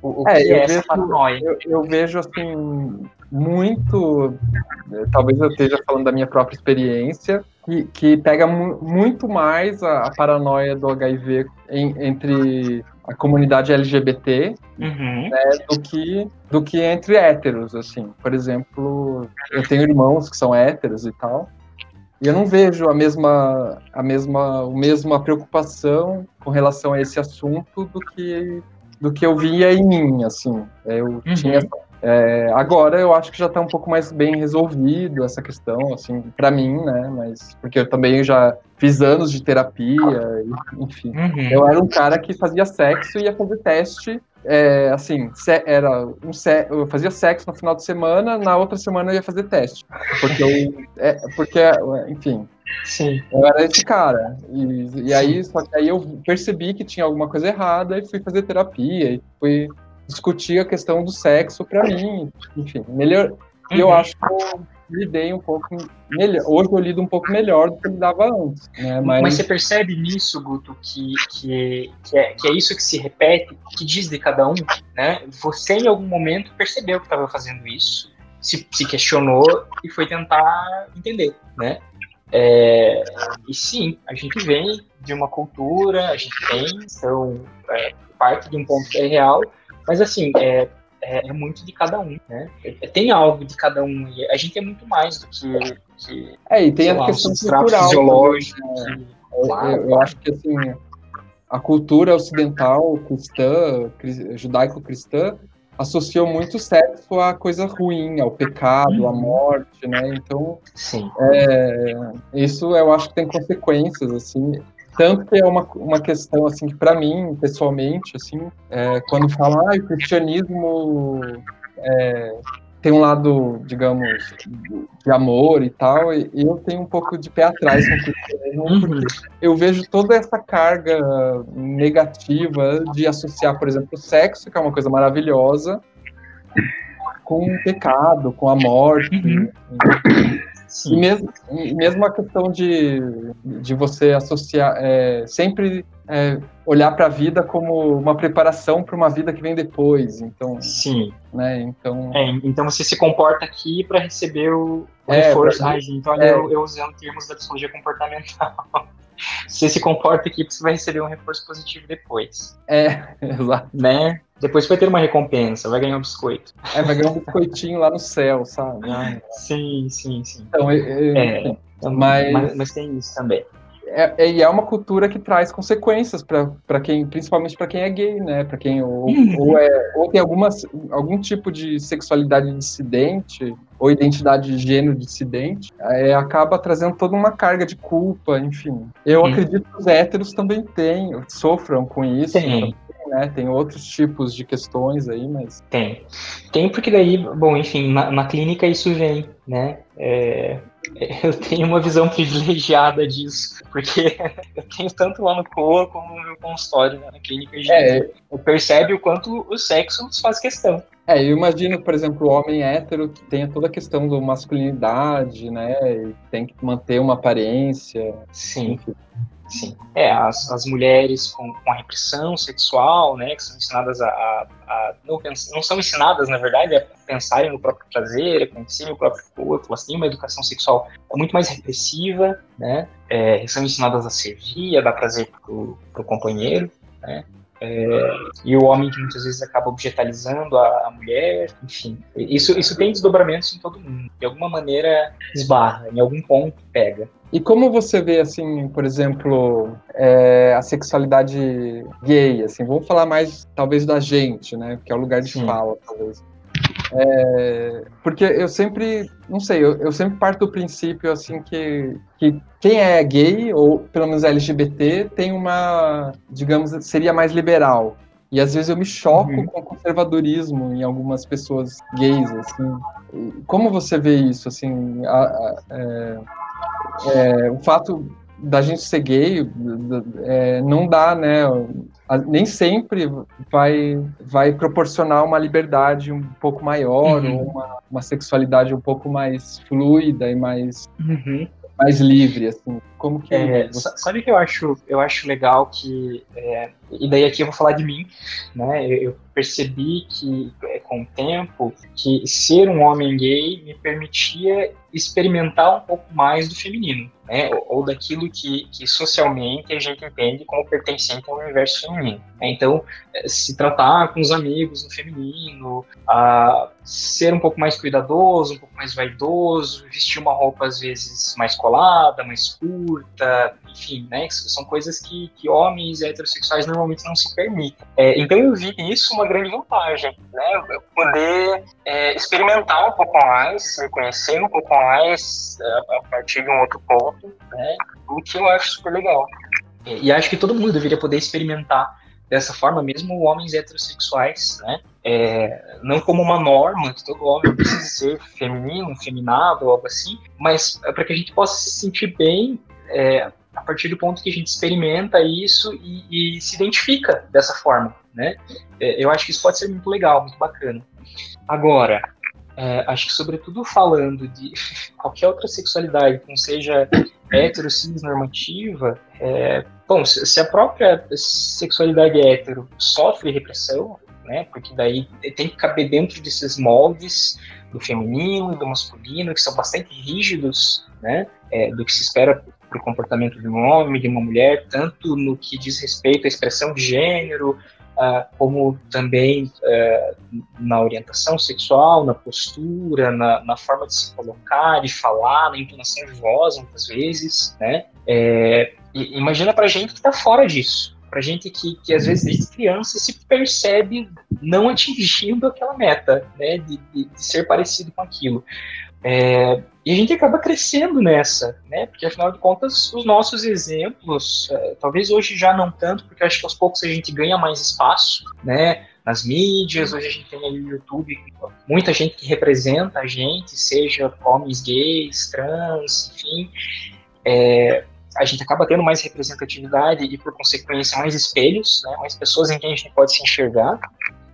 S4: o, o é, que é essa vejo, paranoia.
S3: Eu, eu, vejo assim, muito. Talvez eu esteja falando da minha própria experiência, que, que pega mu muito mais a, a, paranoia do HIV em, entre a comunidade LGBT
S4: uhum.
S3: né, do que do que entre héteros assim por exemplo eu tenho irmãos que são héteros e tal e eu não vejo a mesma a mesma a mesma preocupação com relação a esse assunto do que do que eu via em mim assim eu uhum. tinha essa É, agora eu acho que já está um pouco mais bem resolvido essa questão, assim, para mim, né? Mas porque eu também já fiz anos de terapia, enfim. Uhum. Eu era um cara que fazia sexo e ia fazer teste é, assim, era um eu fazia sexo no final de semana, na outra semana eu ia fazer teste. Porque eu, é, porque, enfim, Sim. eu era esse cara. E, e aí, só que aí eu percebi que tinha alguma coisa errada e fui fazer terapia e fui discutir a questão do sexo para mim, enfim, melhor. E eu uhum. acho que eu lidei um pouco melhor. Hoje eu lido um pouco melhor do que eu lidava antes. Né?
S4: Mas... Mas você percebe nisso, Guto, que, que, que, é, que é isso que se repete, que diz de cada um, né? Você em algum momento percebeu que estava fazendo isso, se, se questionou e foi tentar entender, né? É, e sim, a gente vem de uma cultura, a gente tem, então, é, parte de um ponto que é real, mas assim, é, é, é, muito de cada um, né? É, tem algo de cada um. E a gente é muito mais do que. que
S3: é, e tem a lá, questão cultural. Fisiológico. Né? Que, claro, eu, eu acho que assim, a cultura ocidental, cristã, judaico-cristã, associou muito sexo a coisa ruim, ao pecado, à uhum. morte, né? Então. É, isso eu acho que tem consequências, assim. Tanto que é uma, uma questão, assim, que para mim, pessoalmente, assim, é, quando falam, ah, o cristianismo é, tem um lado, digamos, de amor e tal, e eu tenho um pouco de pé atrás com o cristianismo, uhum. porque eu vejo toda essa carga negativa de associar, por exemplo, o sexo, que é uma coisa maravilhosa, com o pecado, com a morte. Uhum. Sim. E mesmo, mesmo a questão de, de você associar, é, sempre é, olhar para a vida como uma preparação para uma vida que vem depois. Então,
S4: sim.
S3: Né, então,
S4: é, então você se comporta aqui para receber o, o é, reforço. Ai, então eu, eu usando termos da psicologia comportamental. você se comporta aqui porque você vai receber um reforço positivo depois.
S3: É, exato.
S4: Né? Depois vai ter uma recompensa, vai ganhar um biscoito.
S3: É, vai ganhar um biscoitinho lá no céu, sabe?
S4: sim, sim, sim.
S3: Então, eu,
S4: é, mas... mas... mas tem isso também
S3: é, é, é uma cultura que traz consequências para quem, principalmente para quem é gay, né? Para quem ou, uhum. ou, é, ou tem algumas, algum tipo de sexualidade dissidente ou identidade de gênero dissidente, é, acaba trazendo toda uma carga de culpa, enfim. Eu acredito que os héteros também têm, sofram com isso.
S4: Tem.
S3: Né? Tem outros tipos de questões aí, mas.
S4: Tem. Tem porque daí, bom, enfim, na, na clínica isso vem, né? É, eu tenho uma visão privilegiada disso, porque eu tenho tanto lá no COA como no meu consultório, né, na clínica de é, eu percebe o quanto o sexo nos faz questão.
S3: É, eu imagino, por exemplo, o homem hétero que tenha toda a questão da masculinidade, né, e tem que manter uma aparência.
S4: Sim. Enfim. Sim. É, as, as mulheres com, com a repressão sexual, né, que são ensinadas a, a, a não, não, são ensinadas, na verdade, a pensarem no próprio prazer, a conhecerem o próprio corpo, elas têm uma educação sexual muito mais repressiva, né, é, são ensinadas a servir, a dar prazer pro, pro companheiro, né, é, e o homem que muitas vezes acaba objetalizando a, a, mulher, enfim. Isso, isso tem desdobramentos em todo mundo. De alguma maneira esbarra, em algum ponto pega.
S3: E como você vê, assim, por exemplo, é, a sexualidade gay, assim, vamos falar mais, talvez, da gente, né, que é o lugar de Sim. fala, talvez. É, porque eu sempre, não sei, eu, eu, sempre parto do princípio, assim, que, que quem é gay, ou pelo menos LGBT, tem uma, digamos, seria mais liberal. E às vezes eu me choco uhum. com o conservadorismo em algumas pessoas gays, assim. Como você vê isso, assim, a, a, é, é, o fato da gente ser gay é, não dá, né? Nem sempre vai, vai proporcionar uma liberdade um pouco maior, uhum. ou uma, uma, sexualidade um pouco mais fluida e mais,
S4: uhum.
S3: mais livre, assim. Como que
S4: é, você... Sabe que eu acho, eu acho legal que, é, e daí aqui eu vou falar de mim, né? Eu, eu percebi que é, com o tempo que ser um homem gay me permitia experimentar um pouco mais do feminino. né, ou, daquilo que, que socialmente a gente entende como pertencente ao universo feminino. Então, eh, se tratar com os amigos no feminino, a ser um pouco mais cuidadoso, um pouco mais vaidoso, vestir uma roupa às vezes mais colada, mais curta, enfim, né? São coisas que, que homens heterossexuais normalmente não se permitem. É, então eu vi nisso uma grande vantagem, né? Poder é, experimentar um pouco mais, conhecer um pouco mais é, a partir de um outro ponto, né? O que eu acho super legal. E, e acho que todo mundo deveria poder experimentar dessa forma, mesmo homens heterossexuais, né? É, não como uma norma que todo homem precisa ser feminino, feminado, algo assim, mas é para que a gente possa se sentir bem é, a partir do ponto que a gente experimenta isso e, e se identifica dessa forma, né? É, eu acho que isso pode ser muito legal, muito bacana. Agora, é, acho que sobretudo falando de qualquer outra sexualidade que não seja hétero, cis, normativa, é, bom, se a própria sexualidade hétero sofre repressão, né, porque daí tem que caber dentro desses moldes do feminino e do masculino, que são bastante rígidos, né, é, do que se espera para o comportamento de um homem, de uma mulher, tanto no que diz respeito à expressão de gênero, uh, como também uh, na orientação sexual, na postura, na, na, forma de se colocar, de falar, na entonação de voz, muitas vezes, né? É, imagina para gente que está fora disso, para gente que, que às vezes desde criança se percebe não atingindo aquela meta, né, de, de, de ser parecido com aquilo. É, e a gente acaba crescendo nessa, né? Porque afinal de contas, os nossos exemplos, é, talvez hoje já não tanto, porque acho que aos poucos a gente ganha mais espaço, né? Nas mídias, hoje a gente tem aí o YouTube, muita gente que representa a gente, seja homens gays, trans, enfim. É, a gente acaba tendo mais representatividade e, por consequência, mais espelhos, né? mais pessoas em quem a gente pode se enxergar.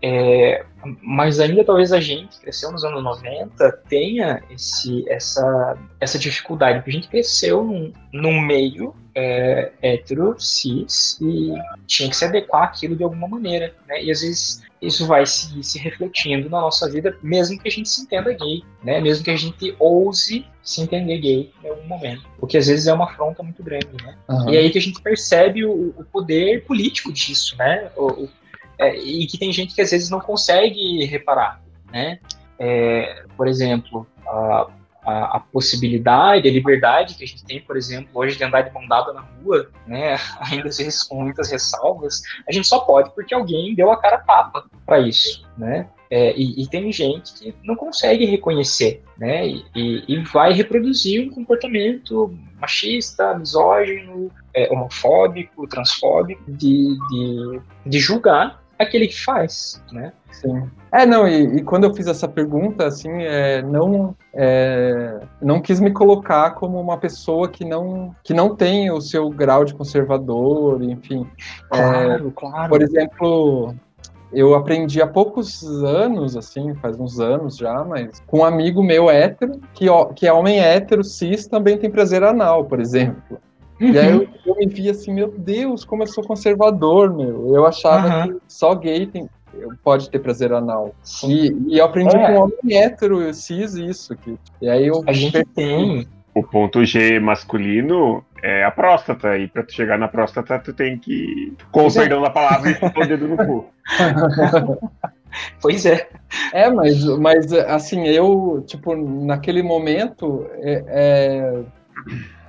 S4: É, mas ainda talvez a gente, que cresceu nos anos 90, tenha esse, essa, essa dificuldade, porque a gente cresceu num, num meio é, hétero, cis, e tinha que se adequar àquilo de alguma maneira, né? E às vezes isso vai se, se refletindo na nossa vida, mesmo que a gente se entenda gay, né? Mesmo que a gente ouse se entender gay em algum momento. O que às vezes é uma afronta muito grande, né? Uhum. E aí que a gente percebe o, o poder político disso, né? O, o é, e que tem gente que às vezes não consegue reparar, né? É, por exemplo, a, a, a, possibilidade, a liberdade que a gente tem, por exemplo, hoje de andar de mão dada na rua, né? Ainda às vezes com muitas ressalvas, a gente só pode porque alguém deu a cara tapa para isso, né? É, e, e, tem gente que não consegue reconhecer, né? E, e, e vai reproduzir um comportamento machista, misógino, é, homofóbico, transfóbico, de, de, de julgar aquele que faz, né?
S3: Sim. É, não, e, e quando eu fiz essa pergunta, assim, é, não, é, não quis me colocar como uma pessoa que não, que não tem o seu grau de conservador, enfim.
S4: Claro, é, claro.
S3: Por exemplo, eu aprendi há poucos anos, assim, faz uns anos já, mas com um amigo meu hétero, que, que é homem hétero, cis, também tem prazer anal, por exemplo. Uhum. E aí eu, eu, me vi assim, meu Deus, como eu sou conservador, meu. Eu achava uhum. que só gay tem, pode ter prazer anal. E, e eu aprendi é. com um homem hétero, cis, isso. Que, e aí eu
S4: a gente tem.
S5: O ponto G masculino é a próstata. E pra tu chegar na próstata, tu tem que. Com o perdão da palavra, pôr o dedo no cu.
S4: Pois é.
S3: É, mas, mas assim, eu, tipo, naquele momento, é, é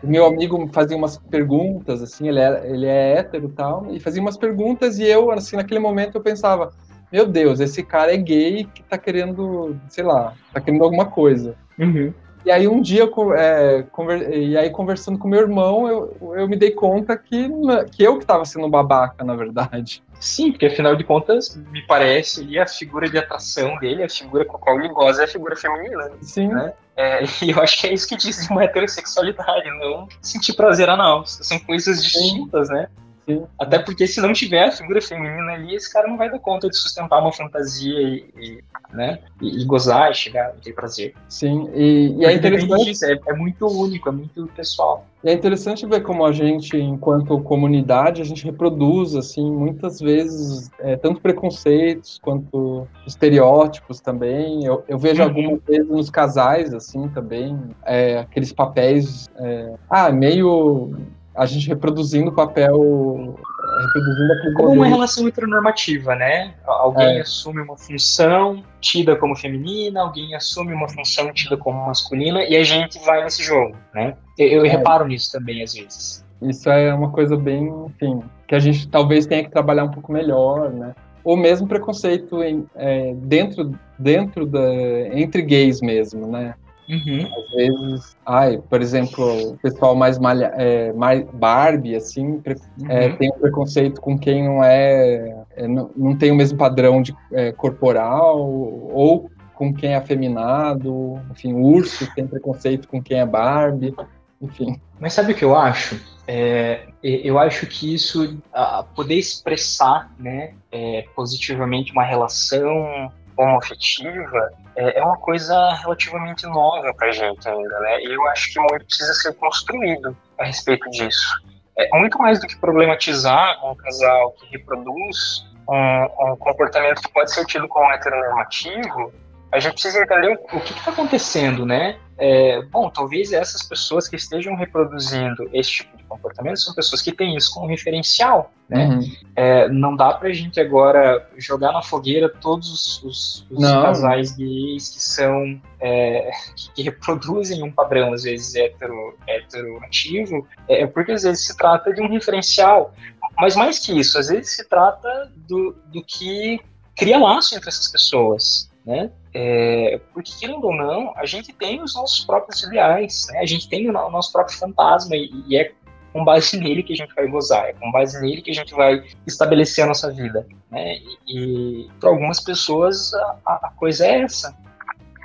S3: o meu amigo fazia umas perguntas, assim, ele é, ele é hétero e tal, e fazia umas perguntas e eu, assim, naquele momento eu pensava, meu Deus, esse cara é gay que tá querendo, sei lá, tá querendo alguma coisa.
S4: Uhum.
S3: E aí um dia, é, conver... e aí conversando com meu irmão, eu, eu me dei conta que, que eu que estava sendo babaca, na verdade.
S4: Sim, porque afinal de contas, me parece ali a figura de atração dele, a figura com a qual ele goza é a figura feminina.
S3: Sim.
S4: Né? É, e eu acho que é isso que diz uma heterossexualidade, não sentir prazer anal. São coisas distintas, né? Até porque se não tiver a figura feminina ali, esse cara não vai dar conta de sustentar uma fantasia e, e né? E, e, gozar, e chegar e ter prazer.
S3: Sim, e, e é interessante.
S4: Disso, é, é, muito único, é muito pessoal.
S3: E é interessante ver como a gente, enquanto comunidade, a gente reproduz, assim, muitas vezes, é, tanto preconceitos quanto estereótipos também. Eu, eu vejo uhum. algumas vezes nos casais, assim, também, é, aqueles papéis, é, ah, meio a gente reproduzindo o papel reproduzindo aquele
S4: Como uma relação heteronormativa, né? Alguém é. assume uma função tida como feminina, alguém assume uma função tida como masculina, e a gente vai nesse jogo, né? Eu, eu é. reparo nisso também, às vezes.
S3: Isso é uma coisa bem, enfim, que a gente talvez tenha que trabalhar um pouco melhor, né? Ou mesmo preconceito em, é, dentro, dentro da, entre gays mesmo, né?
S4: Uhum.
S3: Às vezes, ai, por exemplo, o pessoal mais, malha, é, mais Barbie, assim, é, uhum. tem um preconceito com quem não é, é não, não, tem o mesmo padrão de é, corporal, ou com quem é afeminado, enfim, urso tem preconceito com quem é Barbie, enfim.
S4: Mas sabe o que eu acho? É, eu acho que isso, poder expressar né, é, positivamente uma relação homoafetiva é, é uma coisa relativamente nova para a gente ainda, né? E eu acho que muito precisa ser construído a respeito disso. É muito mais do que problematizar um casal que reproduz um, um comportamento que pode ser tido como heteronormativo, a gente precisa entender o que está acontecendo, né? É, bom, talvez essas pessoas que estejam reproduzindo esse tipo de comportamento são pessoas que têm isso como referencial, né? Uhum. É, não dá pra gente agora jogar na fogueira todos os, os, os casais gays que são é, que reproduzem um padrão às vezes hetero, heteroativo, é, porque às vezes se trata de um referencial, mas mais que isso, às vezes se trata do, do que cria laço entre essas pessoas, né? É, porque, querendo ou não, a gente tem os nossos próprios ideais, né? a gente tem o nosso próprio fantasma e, e, é com base nele que a gente vai gozar, é com base nele que a gente vai estabelecer a nossa vida. Né? E, e para algumas pessoas a, a, coisa é essa.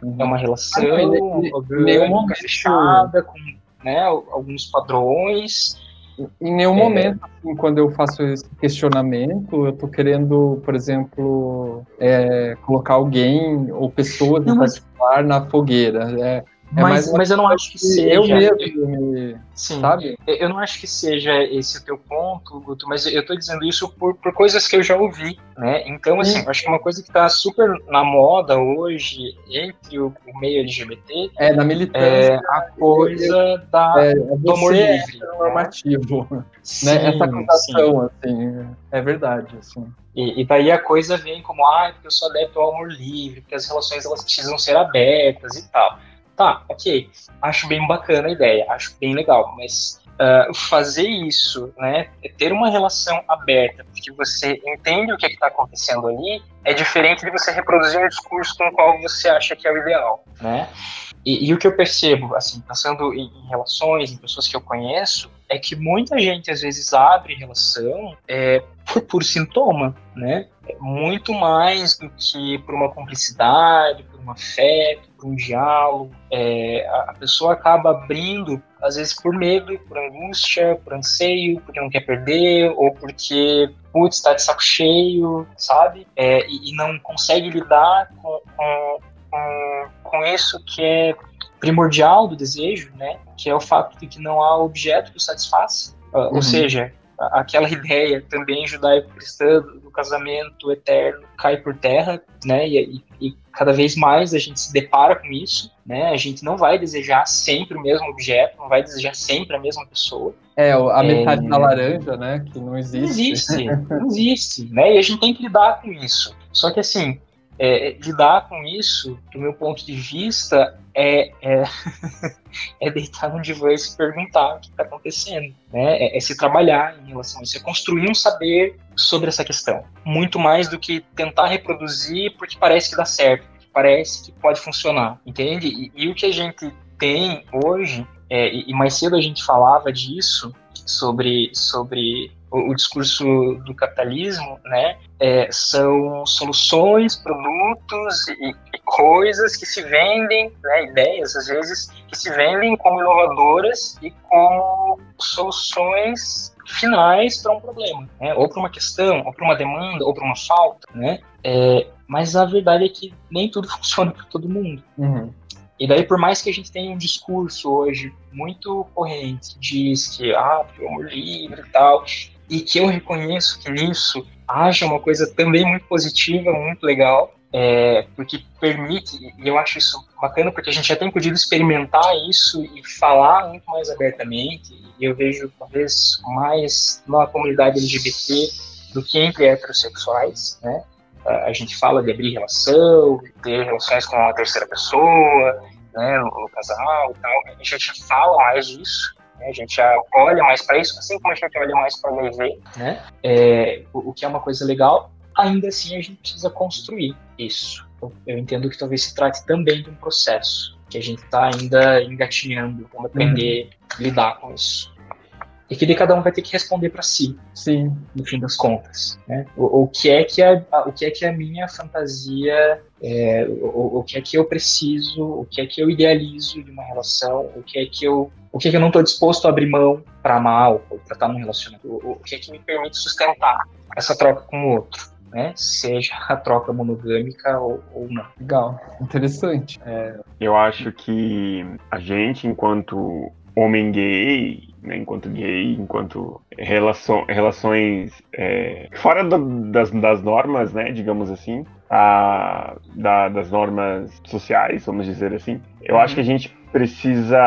S4: É uma relação ah, orgânica, fechada, com né, alguns padrões,
S3: em nenhum é... momento, assim, quando eu faço esse questionamento, eu tô querendo, por exemplo, é, colocar alguém ou pessoas Não, mas... particular na fogueira. É,
S4: é mas, mas eu não acho que seja.
S3: Eu mesmo, me,
S4: sim, sabe? Eu não acho que seja esse o teu ponto, Guto, mas eu tô dizendo isso por, por coisas que eu já ouvi, né? Então, assim, eu acho que uma coisa que tá super na moda hoje entre o, o meio LGBT
S3: é na militância,
S4: é a coisa da, é, é do amor livre.
S3: É normativo, né? Sim, né? Essa acusação, assim, é verdade, assim.
S4: E, e, daí a coisa vem como, ah, porque eu sou adepto ao amor livre, porque as relações elas precisam ser abertas e tal. Tá, ok. Acho bem bacana a ideia, acho bem legal, mas uh, fazer isso, né, ter uma relação aberta, porque você entende o que é está acontecendo ali, é diferente de você reproduzir um discurso com o qual você acha que é o ideal, né? E, e o que eu percebo, assim, pensando em, em relações, em pessoas que eu conheço, é que muita gente às vezes abre relação é, por, por sintoma, né? Muito mais do que por uma cumplicidade, por um afeto, por um diálogo. É, a, pessoa acaba abrindo, às vezes por medo, por angústia, por anseio, porque não quer perder, ou porque, putz, está de saco cheio, sabe? É, e, e, não consegue lidar com, com, com, com isso que é primordial do desejo, né? Que é o fato de que não há objeto que o satisfaça. Uh, uhum. Ou seja, aquela ideia também judaico-cristã casamento eterno cai por terra, né? E, e, e, cada vez mais a gente se depara com isso, né? A gente não vai desejar sempre o mesmo objeto, não vai desejar sempre a mesma pessoa.
S3: É, a metade é... da laranja, né? Que não existe.
S4: Não existe, não existe, né? E a gente tem que lidar com isso. Só que assim, é, lidar com isso, do meu ponto de vista, é, é, é deitar no divã e se perguntar o que está acontecendo. Né? É, é, se trabalhar em relação a isso, é construir um saber sobre essa questão. Muito mais do que tentar reproduzir porque parece que dá certo, parece que pode funcionar, entende? E, e o que a gente tem hoje, é, e mais cedo a gente falava disso, sobre, sobre o, o discurso do capitalismo, né, é, são soluções, produtos e, e, coisas que se vendem, né, ideias às vezes que se vendem como inovadoras e como soluções finais para um problema, né, ou para uma questão, ou para uma demanda, ou para uma falta, né. É, mas a verdade é que nem tudo funciona para todo mundo.
S3: Uhum.
S4: E daí, por mais que a gente tenha um discurso hoje muito corrente, diz que, ah, porque o amor livre e tal, e que eu reconheço que nisso haja uma coisa também muito positiva, muito legal, é, porque permite, e eu acho isso bacana, porque a gente já tem podido experimentar isso e falar muito mais abertamente, e eu vejo talvez mais na comunidade LGBT do que entre heterossexuais, né? a gente fala de abrir relação, ter relações com uma terceira pessoa, né, no casal e tal, a gente fala mais disso, né, a gente já olha mais para isso, assim como a gente olha mais para o HIV, né, é, o, o, que é uma coisa legal, ainda assim a gente precisa construir isso. Eu, eu entendo que talvez se trate também de um processo, que a gente está ainda engatinhando, vamos aprender uhum. a lidar com isso e que de cada um vai ter que responder para si.
S3: Sim.
S4: No fim das contas, né? O, o, que é que a, o que é que a minha fantasia, é, o, o, que é que eu preciso, o que é que eu idealizo de uma relação, o que é que eu, o que que eu não estou disposto a abrir mão para amar ou para estar num relacionamento, o, o que que me permite sustentar essa troca com o outro. Né? Seja a troca monogâmica ou, ou não.
S3: Legal, interessante.
S5: É... Eu acho que a gente, enquanto homem gay, né, enquanto gay, enquanto relação, relações é, fora do, das, das normas, né, digamos assim, a, da, das normas sociais, vamos dizer assim. Eu acho que a gente precisa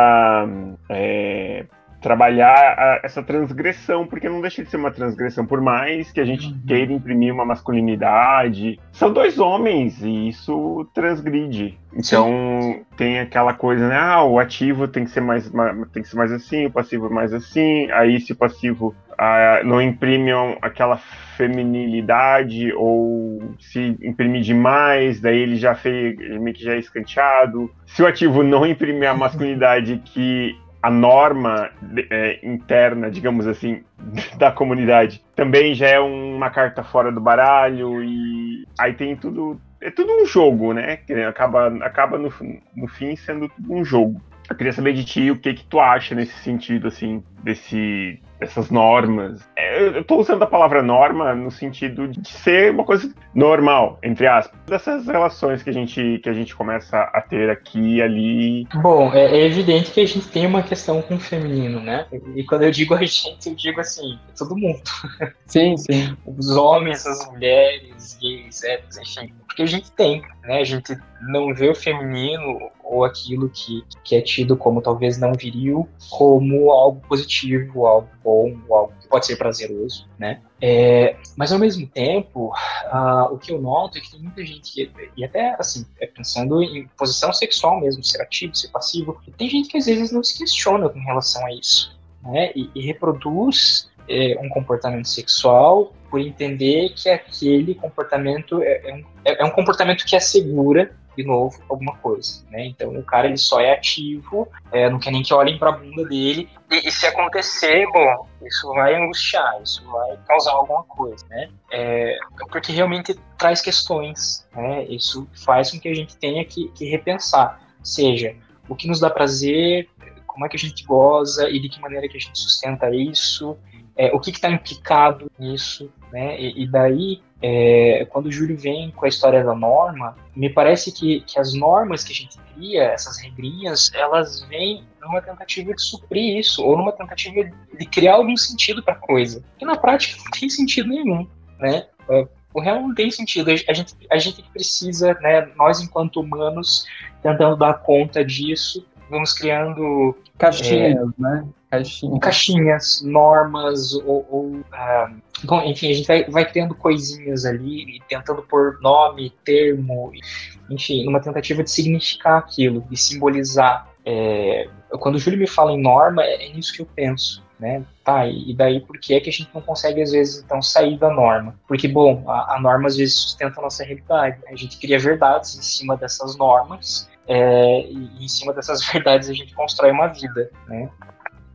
S5: é, trabalhar a, essa transgressão, porque não deixa de ser uma transgressão, por mais que a gente uhum. queira imprimir uma masculinidade. São dois homens e isso transgride. Então Sim. tem aquela coisa, né? Ah, o ativo tem que ser mais, tem que ser mais assim, o passivo mais assim. Aí se o passivo ah, não imprime aquela feminilidade ou se imprimir demais, daí ele já fez, meio que já é escanteado. Se o ativo não imprimir a masculinidade que a norma é, interna, digamos assim, da comunidade também já é uma carta fora do baralho e aí tem tudo é tudo um jogo, né? Acaba acaba no, no fim sendo um jogo. Eu queria saber de ti o que que tu acha nesse sentido assim desse essas normas. É, eu estou usando a palavra norma no sentido de ser uma coisa normal, entre aspas. Dessas relações que a gente, que a gente começa a ter aqui e ali.
S4: Bom, é, é evidente que a gente tem uma questão com o feminino, né? E quando eu digo a gente, eu digo assim, todo mundo.
S3: Sim, sim.
S4: Os homens, as mulheres, gays, héteros, enfim. Porque a gente tem, né? A gente não vê o feminino ou aquilo que, que é tido como talvez não viril como algo positivo, algo bom, algo que pode ser prazeroso, né? É, mas ao mesmo tempo, uh, o que eu noto é que tem muita gente, e até assim, é pensando em posição sexual mesmo, ser ativo, ser passivo, tem gente que às vezes não se questiona com relação a isso, né? E, e reproduz é, um comportamento sexual por entender que aquele comportamento é, é, um, é, é um comportamento que assegura de novo alguma coisa, né? Então o cara ele só é ativo, é, não quer nem que olhem para a bunda dele e, e, se acontecer, bom, isso vai angustiar, isso vai causar alguma coisa, né? É, porque realmente traz questões, né? Isso faz com que a gente tenha que, que repensar, seja o que nos dá prazer, como é que a gente goza e de que maneira que a gente sustenta isso, é, o que está implicado nisso, né? E, e daí é, quando o Júlio vem com a história da norma, me parece que, que as normas que a gente cria, essas regrinhas, elas vêm numa tentativa de suprir isso, ou numa tentativa de criar algum sentido para a coisa. E na prática não tem sentido nenhum, né? É, o real não tem sentido. A gente, a gente precisa, né, nós enquanto humanos, tentando dar conta disso, vamos criando
S3: caixinhas, é, né?
S4: Caixinhas. normas ou, ou uh, bom, enfim, a gente vai, vai criando coisinhas ali, tentando pôr nome, termo, enfim, numa tentativa de significar aquilo, de simbolizar. É, quando o Júlio me fala em norma, é, é nisso que eu penso. Né? Tá, e daí por que é que a gente não consegue, às vezes, então, sair da norma? Porque, bom, a, a norma às vezes sustenta a nossa realidade. Né? A gente cria verdades em cima dessas normas, é, e em cima dessas verdades a gente constrói uma vida, né?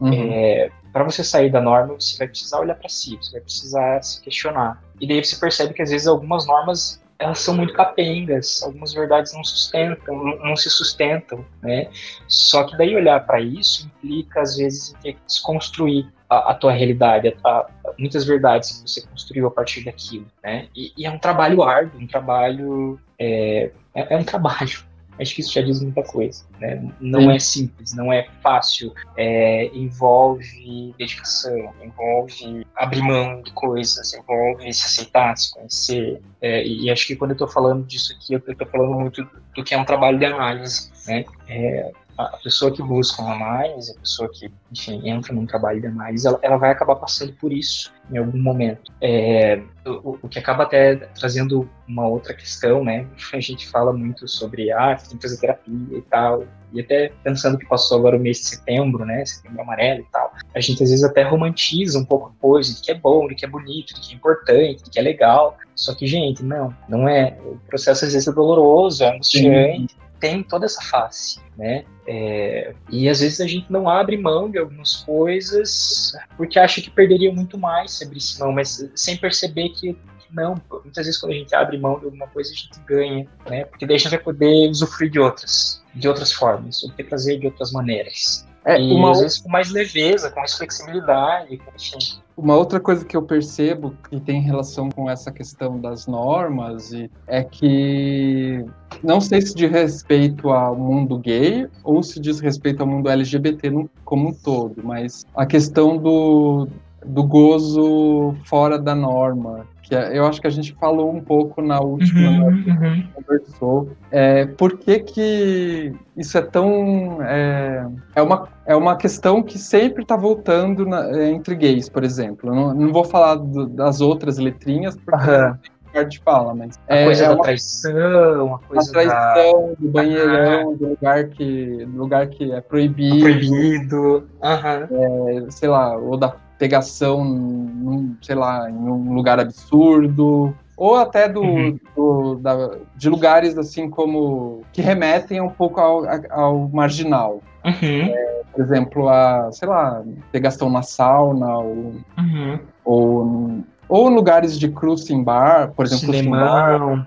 S4: Uhum. É, para você sair da norma, você vai precisar olhar para si, você vai precisar se questionar. E daí você percebe que às vezes algumas normas elas são muito capengas, algumas verdades não sustentam, não, se sustentam, né? Só que daí olhar para isso implica às vezes ter que desconstruir a, a tua realidade, a, a, muitas verdades que você construiu a partir daquilo, né? E, e é um trabalho árduo, um trabalho é, é, é um trabalho, acho que isso já diz muita coisa. Né? Não Sim. é simples, não é fácil, é, envolve dedicação, envolve abrir mão de coisas, envolve se aceitar, se conhecer. É, e acho que quando eu estou falando disso aqui, eu estou falando muito do que é um trabalho de análise. Né? É, a pessoa que busca uma análise, a pessoa que, enfim, entra num trabalho de análise, ela, ela vai acabar passando por isso em algum momento. É, o, o, que acaba até trazendo uma outra questão, né? A gente fala muito sobre, ah, tem que fazer terapia e tal, e até pensando que passou agora o mês de setembro, né? Setembro amarelo e tal, a gente às vezes até romantiza um pouco a coisa, de que é bom, de que é bonito, de que é importante, de que é legal. Só que, gente, não, não é. O processo às vezes é doloroso, é angustiante. Tem toda essa face né? É, e às vezes a gente não abre mão de algumas coisas porque acha que perderia muito mais se abrisse mão, mas sem perceber que não, muitas vezes quando a gente abre mão de alguma coisa a gente ganha, né? Porque daí a gente vai poder usufruir de outras, de outras formas, obter prazer de outras maneiras. É, e uma... às vezes com mais leveza, com mais flexibilidade, enfim.
S3: Uma outra coisa que eu percebo que tem relação com essa questão das normas é que não sei se diz respeito ao mundo gay ou se diz respeito ao mundo LGBT como um todo, mas a questão do, do gozo fora da norma, que é, eu acho que a gente falou um pouco na última uhum, uhum. conversou. É, por que, que isso é tão. É, é, uma, é uma questão que sempre está voltando na, é, entre gays, por exemplo. Não, não vou falar do, das outras letrinhas, porque. Uhum. De fala, mas
S4: a é, coisa é da uma, traição, a coisa
S3: a traição da... do banheirão, do lugar que, do lugar que é proibido,
S4: proibido,
S3: é, sei lá, ou da pegação, num, sei lá, em um lugar absurdo, ou até do, uhum. do da, de lugares assim como que remetem um pouco ao, ao marginal.
S4: Uhum.
S3: É, por exemplo, a, sei lá, pegação na sauna, ou,
S4: uhum.
S3: ou, ou lugares de cruising bar, por exemplo,
S4: Cinemão.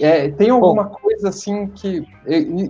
S3: É. é. tem alguma Bom. coisa assim que.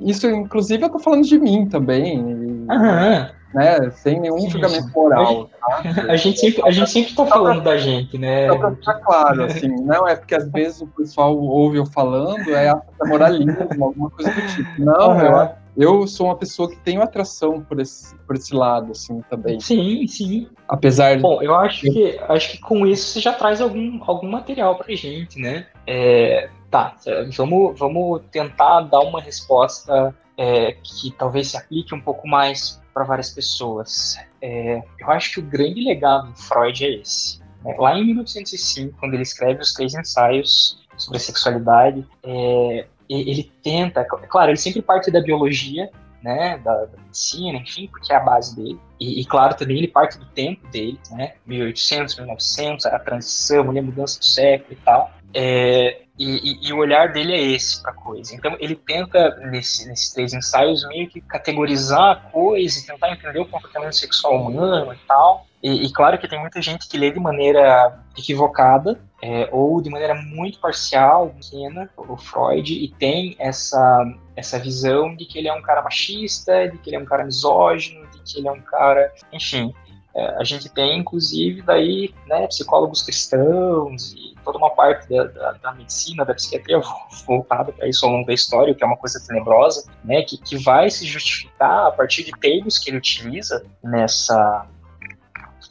S3: Isso, inclusive, eu tô falando de mim também.
S4: Aham
S3: né? Sem nenhum sim, julgamento moral.
S4: Tá? A gente sempre, a gente sempre tá falando da gente, né?
S3: Só pra ficar claro, assim, não é porque às vezes o pessoal ouve eu falando, é a moralismo, alguma coisa do tipo. Não, uhum. eu, eu sou uma pessoa que tenho atração por esse, por esse lado, assim, também.
S4: Sim, sim.
S3: Apesar
S4: de... Bom, eu acho que, acho que com isso você já traz algum, algum material pra gente, né? É, tá, vamos, vamos tentar dar uma resposta é, que talvez se aplique um pouco mais para várias pessoas. É, eu acho que o grande legado do Freud é esse. É, lá em 1905, quando ele escreve os três ensaios sobre sexualidade, é, ele tenta, claro, ele sempre parte da biologia, né, da, da, medicina, enfim, porque é a base dele. E, e, claro, também ele parte do tempo dele, né, 1800, 1900, a transição, a mudança do século e tal. É, e, e, e, o olhar dele é esse para a coisa. Então ele tenta, nesse, nesses três ensaios, meio que categorizar a coisa, tentar entender o comportamento sexual humano e tal. E, e claro que tem muita gente que lê de maneira equivocada é, ou de maneira muito parcial, pequena, o Freud, e tem essa, essa visão de que ele é um cara machista, de que ele é um cara misógino, de que ele é um cara. Enfim, a gente tem, inclusive, daí, né, psicólogos cristãos e toda uma parte da, da, da medicina, da psiquiatria voltada para isso ao longo da história, que é uma coisa tenebrosa, né, que, que vai se justificar a partir de termos que ele utiliza nessa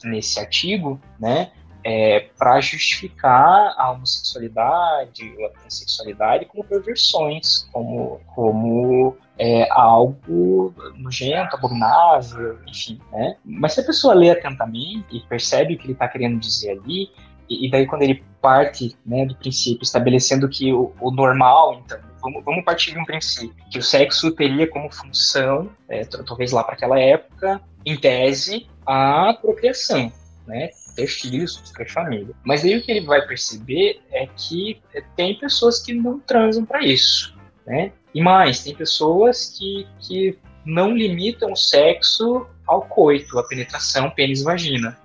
S4: nesse artigo, né, é, para justificar a homossexualidade a transexualidade como perversões, como, como é, algo nojento, abominável, enfim, né? Mas se a pessoa lê atentamente e percebe o que ele está querendo dizer ali, e, e, daí quando ele parte né, do princípio, estabelecendo que o, o normal, então, vamos, vamos, partir de um princípio, que o sexo teria como função, é, talvez lá para aquela época, em tese, a procriação, né? Ter filhos, ter família. Mas aí o que ele vai perceber é que tem pessoas que não transam para isso, né? E mais, tem pessoas que, que não limitam o sexo ao coito, a penetração pênis-vagina.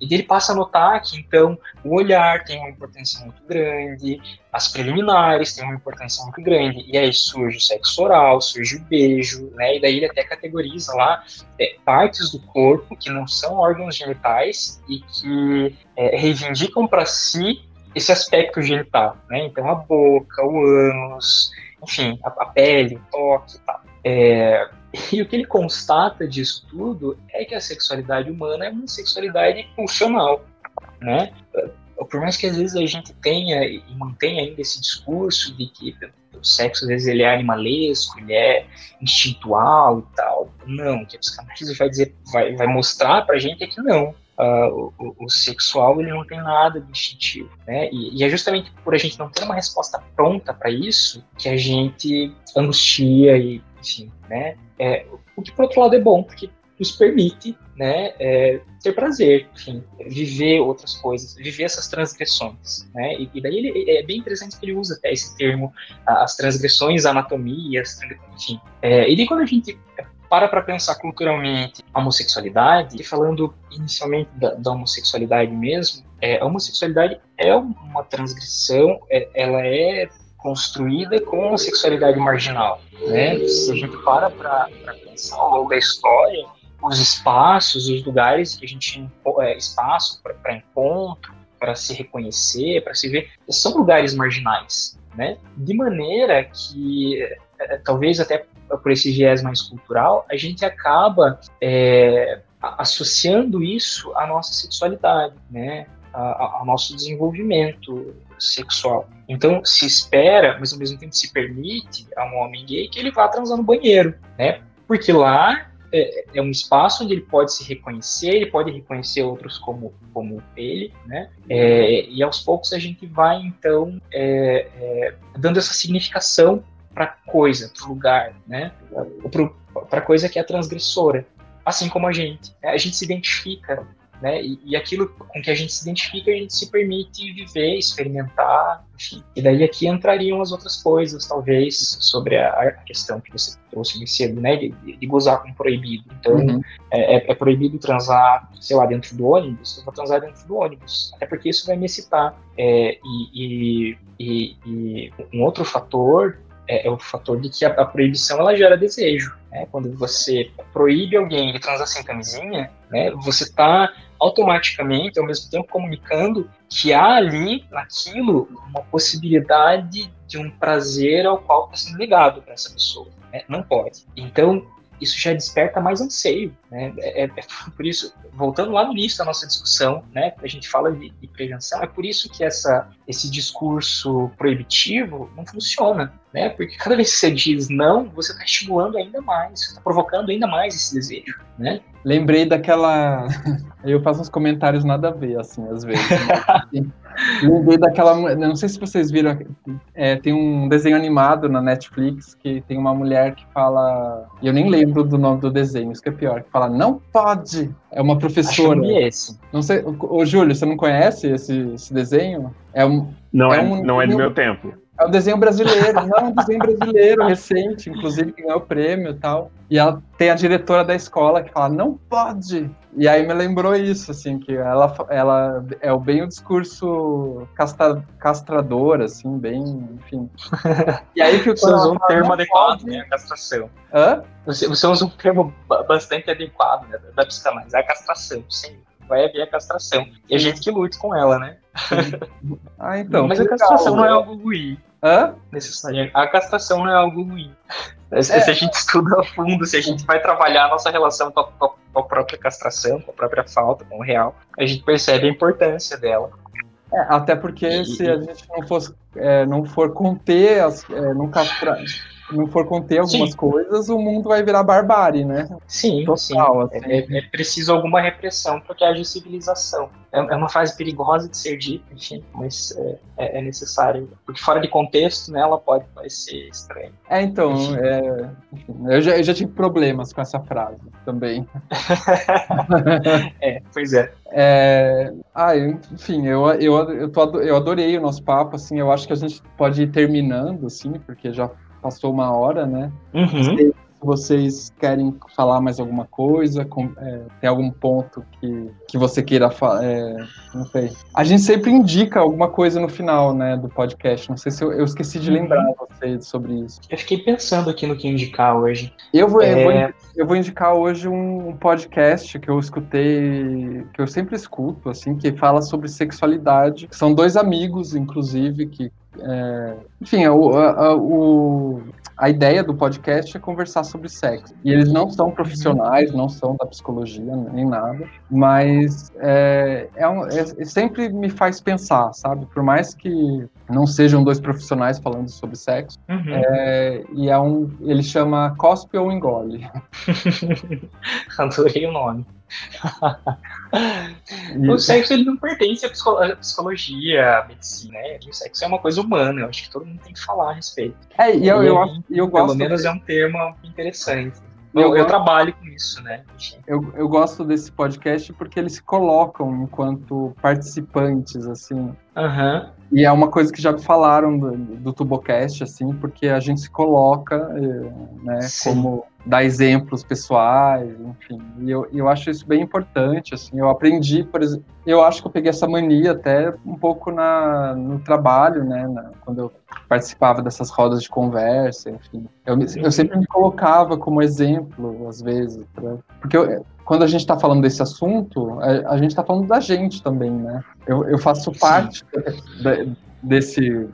S4: E ele passa a notar que, então, o olhar tem uma importância muito grande, as preliminares têm uma importância muito grande, e aí surge o sexo oral, surge o beijo, né? E daí ele até categoriza lá é, partes do corpo que não são órgãos genitais e que é, reivindicam para si esse aspecto genital, né? Então, a boca, o ânus, enfim, a, a pele, o toque e tal. É, e o que ele constata disso tudo é que a sexualidade humana é uma sexualidade funcional, né? Por mais que às vezes a gente tenha e mantenha ainda esse discurso de que o sexo às vezes ele é animalesco, ele é instintual e tal, não, o que a psicanálise vai dizer, vai, vai mostrar pra gente é que não. Uh, o, o, sexual ele não tem nada de instintivo, né? E, e, é justamente por a gente não ter uma resposta pronta para isso que a gente angustia e, enfim, né? É, o que por outro lado é bom, porque nos permite, né, é, ter prazer, enfim, viver outras coisas, viver essas transgressões, né? E, e, daí ele é bem interessante que ele usa até esse termo, as transgressões, anatomias, enfim. É, e daí quando a gente para para pensar culturalmente a homossexualidade, e falando inicialmente da, da homossexualidade mesmo, é, a homossexualidade é uma transgressão, é, ela é construída com a sexualidade marginal, né? Se a gente para para pensar ao longo da história, os espaços, os lugares que a gente é, espaço para encontro, para se reconhecer, para se ver, são lugares marginais, né? De maneira que é, é talvez até por esse viés mais cultural, a gente acaba é, associando isso à nossa sexualidade, né? ao nosso desenvolvimento sexual. Então se espera, mas ao mesmo tempo se permite a um homem gay que ele vá transar no banheiro, né? Porque lá é, é, um espaço onde ele pode se reconhecer, ele pode reconhecer outros como, como ele, né? É, e aos poucos a gente vai então é, é dando essa significação para coisa, para lugar, né? Para coisa que é transgressora, assim como a gente. A gente se identifica né? E, e, aquilo com que a gente se identifica, a gente se permite viver, experimentar, enfim. E daí aqui entrariam as outras coisas, talvez, sobre a, a questão que você trouxe mais cedo, né? De, de, gozar com proibido. Então, uhum. é, é, é, proibido transar, sei lá, dentro do ônibus, eu vou transar dentro do ônibus. Até porque isso vai me excitar. É, e, e, e, um outro fator é, é, o fator de que a, a proibição ela gera desejo. Né? Quando você proíbe alguém de transar sem camisinha, né, você está automaticamente, ao mesmo tempo, comunicando que há ali, naquilo, uma possibilidade de um prazer ao qual está sendo ligado para essa pessoa. Né? Não pode. Então, isso já desperta mais anseio. Né? É, é, é, por isso, voltando lá no início da nossa discussão, né, a gente fala de, de, prevenção, é por isso que essa, esse discurso proibitivo não funciona. Né? Porque cada vez que você diz não, você está estimulando ainda mais, está provocando ainda mais esse desejo. Né?
S3: Lembrei daquela. Eu faço uns comentários nada a ver, assim, às vezes. Né? Lembrei daquela. Não sei se vocês viram. É, tem um desenho animado na Netflix que tem uma mulher que fala. Eu nem lembro do nome do desenho, isso que é pior. Que fala, não pode! É uma professora.
S4: Acho que é esse.
S3: Não sei. Ô, Júlio, você não conhece esse, esse desenho?
S5: É um. Não é, é um, não é do meu tempo.
S3: É um desenho brasileiro, não, é um desenho brasileiro recente, inclusive que ganhou o prêmio e tal. E ela tem a diretora da escola que fala, não pode! E aí me lembrou isso, assim, que ela, ela é bem o discurso castra, castrador, assim, bem, enfim.
S4: E aí que Você usa um termo adequado, pode... né? Castração.
S3: Hã?
S4: Você, você usa um termo bastante adequado, né? Da psicanálise, a castração, sim vai haver a castração. E a gente que lute com ela, né?
S3: ah, então.
S4: Mas a castração não é algo ruim.
S3: Hã?
S4: Necessariamente. A castração não é algo ruim. É. Se a gente estuda a fundo, se a gente vai trabalhar a nossa relação com a, com a, própria castração, com a própria falta, com o real, a gente percebe a importância dela.
S3: É, até porque e, se a gente não, fosse, é, não for conter, as, é, não castrar não for conter algumas sim. coisas, o mundo vai virar barbárie, né?
S4: Sim, Total, sim. Assim. É, é, preciso alguma repressão para que haja civilização. É, é, uma frase perigosa de ser dita, enfim, mas é, é, é necessário. Porque fora de contexto, né, ela pode parecer estranha.
S3: É, então, é, eu, já, eu já tive problemas com essa frase também.
S4: é, pois é.
S3: É, ah, enfim, eu, eu, eu, tô, eu adorei o nosso papo, assim, eu acho que a gente pode ir terminando, assim, porque já passou uma hora, né?
S4: Uhum.
S3: vocês querem falar mais alguma coisa? Com, é, tem algum ponto que, que você queira falar? É, não sei. A gente sempre indica alguma coisa no final, né, do podcast. Não sei se eu, eu esqueci de lembrar uhum. você sobre isso.
S4: Eu fiquei pensando aqui no que indicar hoje.
S3: Eu vou, eu vou, é. eu vou indicar hoje um podcast que eu escutei, que eu sempre escuto, assim, que fala sobre sexualidade. São dois amigos, inclusive, que é, enfim, o, a, o, a ideia do podcast é conversar sobre sexo. E eles não são profissionais, não são da psicologia, nem nada, mas é, é, um, é, sempre me faz pensar, sabe? Por mais que não sejam dois profissionais falando sobre sexo, uhum. é, e é um, ele chama Cospe ou Engole.
S4: Adorei o nome. o sexo ele não pertence à psicologia, à medicina, né? O sexo é uma coisa humana, eu acho que todo mundo tem que falar a respeito.
S3: É, e eu, eu, eu, eu gosto.
S4: Pelo menos é um termo interessante. Eu, eu, trabalho com isso, né?
S3: Eu, eu gosto desse podcast porque eles se colocam enquanto participantes, assim.
S4: Uhum.
S3: E é uma coisa que já falaram do, do Tubocast, assim, porque a gente se coloca, eh, né, Sim. como dar exemplos pessoais, enfim. E eu, eu acho isso bem importante, assim. Eu aprendi, por exemplo, eu acho que eu peguei essa mania até um pouco na, no trabalho, né, na, quando eu participava dessas rodas de conversa, enfim. Eu, eu sempre me colocava como exemplo, às vezes, pra, porque eu, quando a gente está falando desse assunto, a, a gente está falando da gente também, né? Eu, eu faço parte da, desse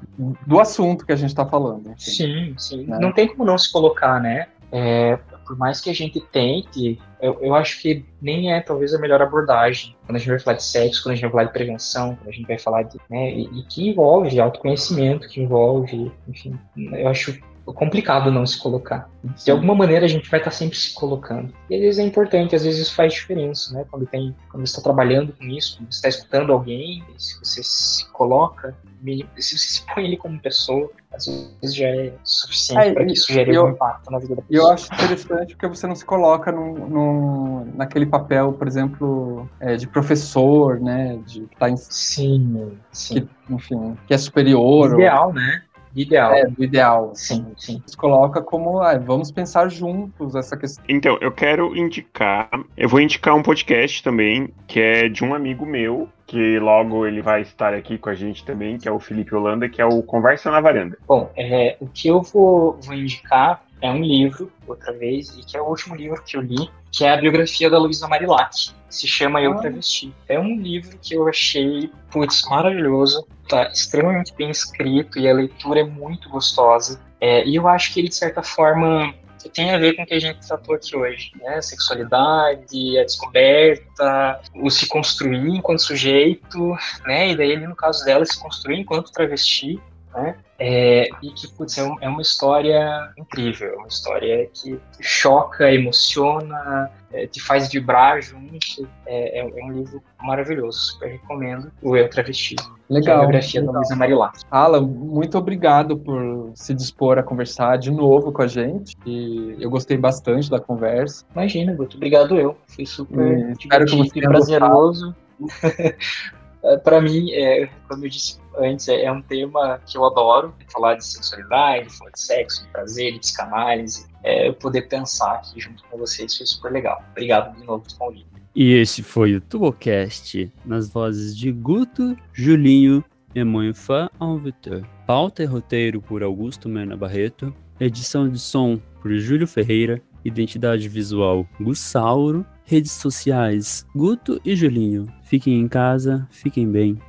S3: do assunto que a gente está falando.
S4: Enfim, sim, sim. Né? Não tem como não se colocar, né? É, por mais que a gente tente, eu, eu acho que nem é talvez a melhor abordagem quando a gente vai falar de sexo, quando a gente vai falar de prevenção, quando a gente vai falar de. Né, e, e que envolve autoconhecimento, que envolve, enfim, eu acho complicado não se colocar. De alguma maneira a gente vai estar sempre se colocando. E às vezes é importante, às vezes isso faz diferença, né? Quando tem, quando você está trabalhando com isso, quando você está escutando alguém, se você se coloca, se você se põe ele como pessoa, às vezes já é suficiente é, para que isso gere algum impacto na vida da pessoa.
S3: Eu acho interessante porque você não se coloca num, num naquele papel, por exemplo, é, de professor, né? De
S4: tá em, sim, sim.
S3: Que, enfim, que é superior.
S4: Ideal, ou, né? Ideal.
S3: É, do ideal.
S4: Sim, sim.
S3: Se coloca como, ah, vamos pensar juntos essa questão.
S5: Então, eu quero indicar, eu vou indicar um podcast também, que é de um amigo meu, que logo ele vai estar aqui com a gente também, que é o Felipe Holanda, que é o Conversa na Varanda.
S4: Bom, é, o que eu vou, vou indicar é um livro, outra vez, e que é o último livro que eu li, que é a biografia da Luísa Marilac, se chama Eu Travesti. É um livro que eu achei, putz, maravilhoso, tá extremamente bem escrito e a leitura é muito gostosa. É, e eu acho que ele, de certa forma, tem a ver com o que a gente tratou aqui hoje, né? Sexualidade, a descoberta, o se construir enquanto sujeito, né? E daí, no caso dela, se construir enquanto travesti, né? É, e que, putz, é, é, uma história incrível, é uma história que choca, emociona, é, te faz vibrar junto. É, é, é, um livro maravilhoso, super recomendo. O Eu Travesti.
S3: Legal.
S4: A biografia legal. da Luísa Marilac.
S3: Alan, muito obrigado por se dispor a conversar de novo com a gente. E eu gostei bastante da conversa.
S4: Imagina, Guto. Obrigado eu. Foi super hum, divertido e prazeroso. Para mim, é, como eu disse antes, é, é, um tema que eu adoro, falar de sexualidade, falar de sexo, de prazer, de psicanálise. É, eu poder pensar aqui junto com vocês foi super legal. Obrigado de novo convite.
S6: E esse foi o Tubocast, nas vozes de Guto, Julinho e Moinfã Alvitor. Pauta e roteiro por Augusto Mena Barreto. Edição de som por Júlio Ferreira. Identidade visual Gussauro. Redes sociais Guto e Julinho. Fiquem em casa, fiquem bem.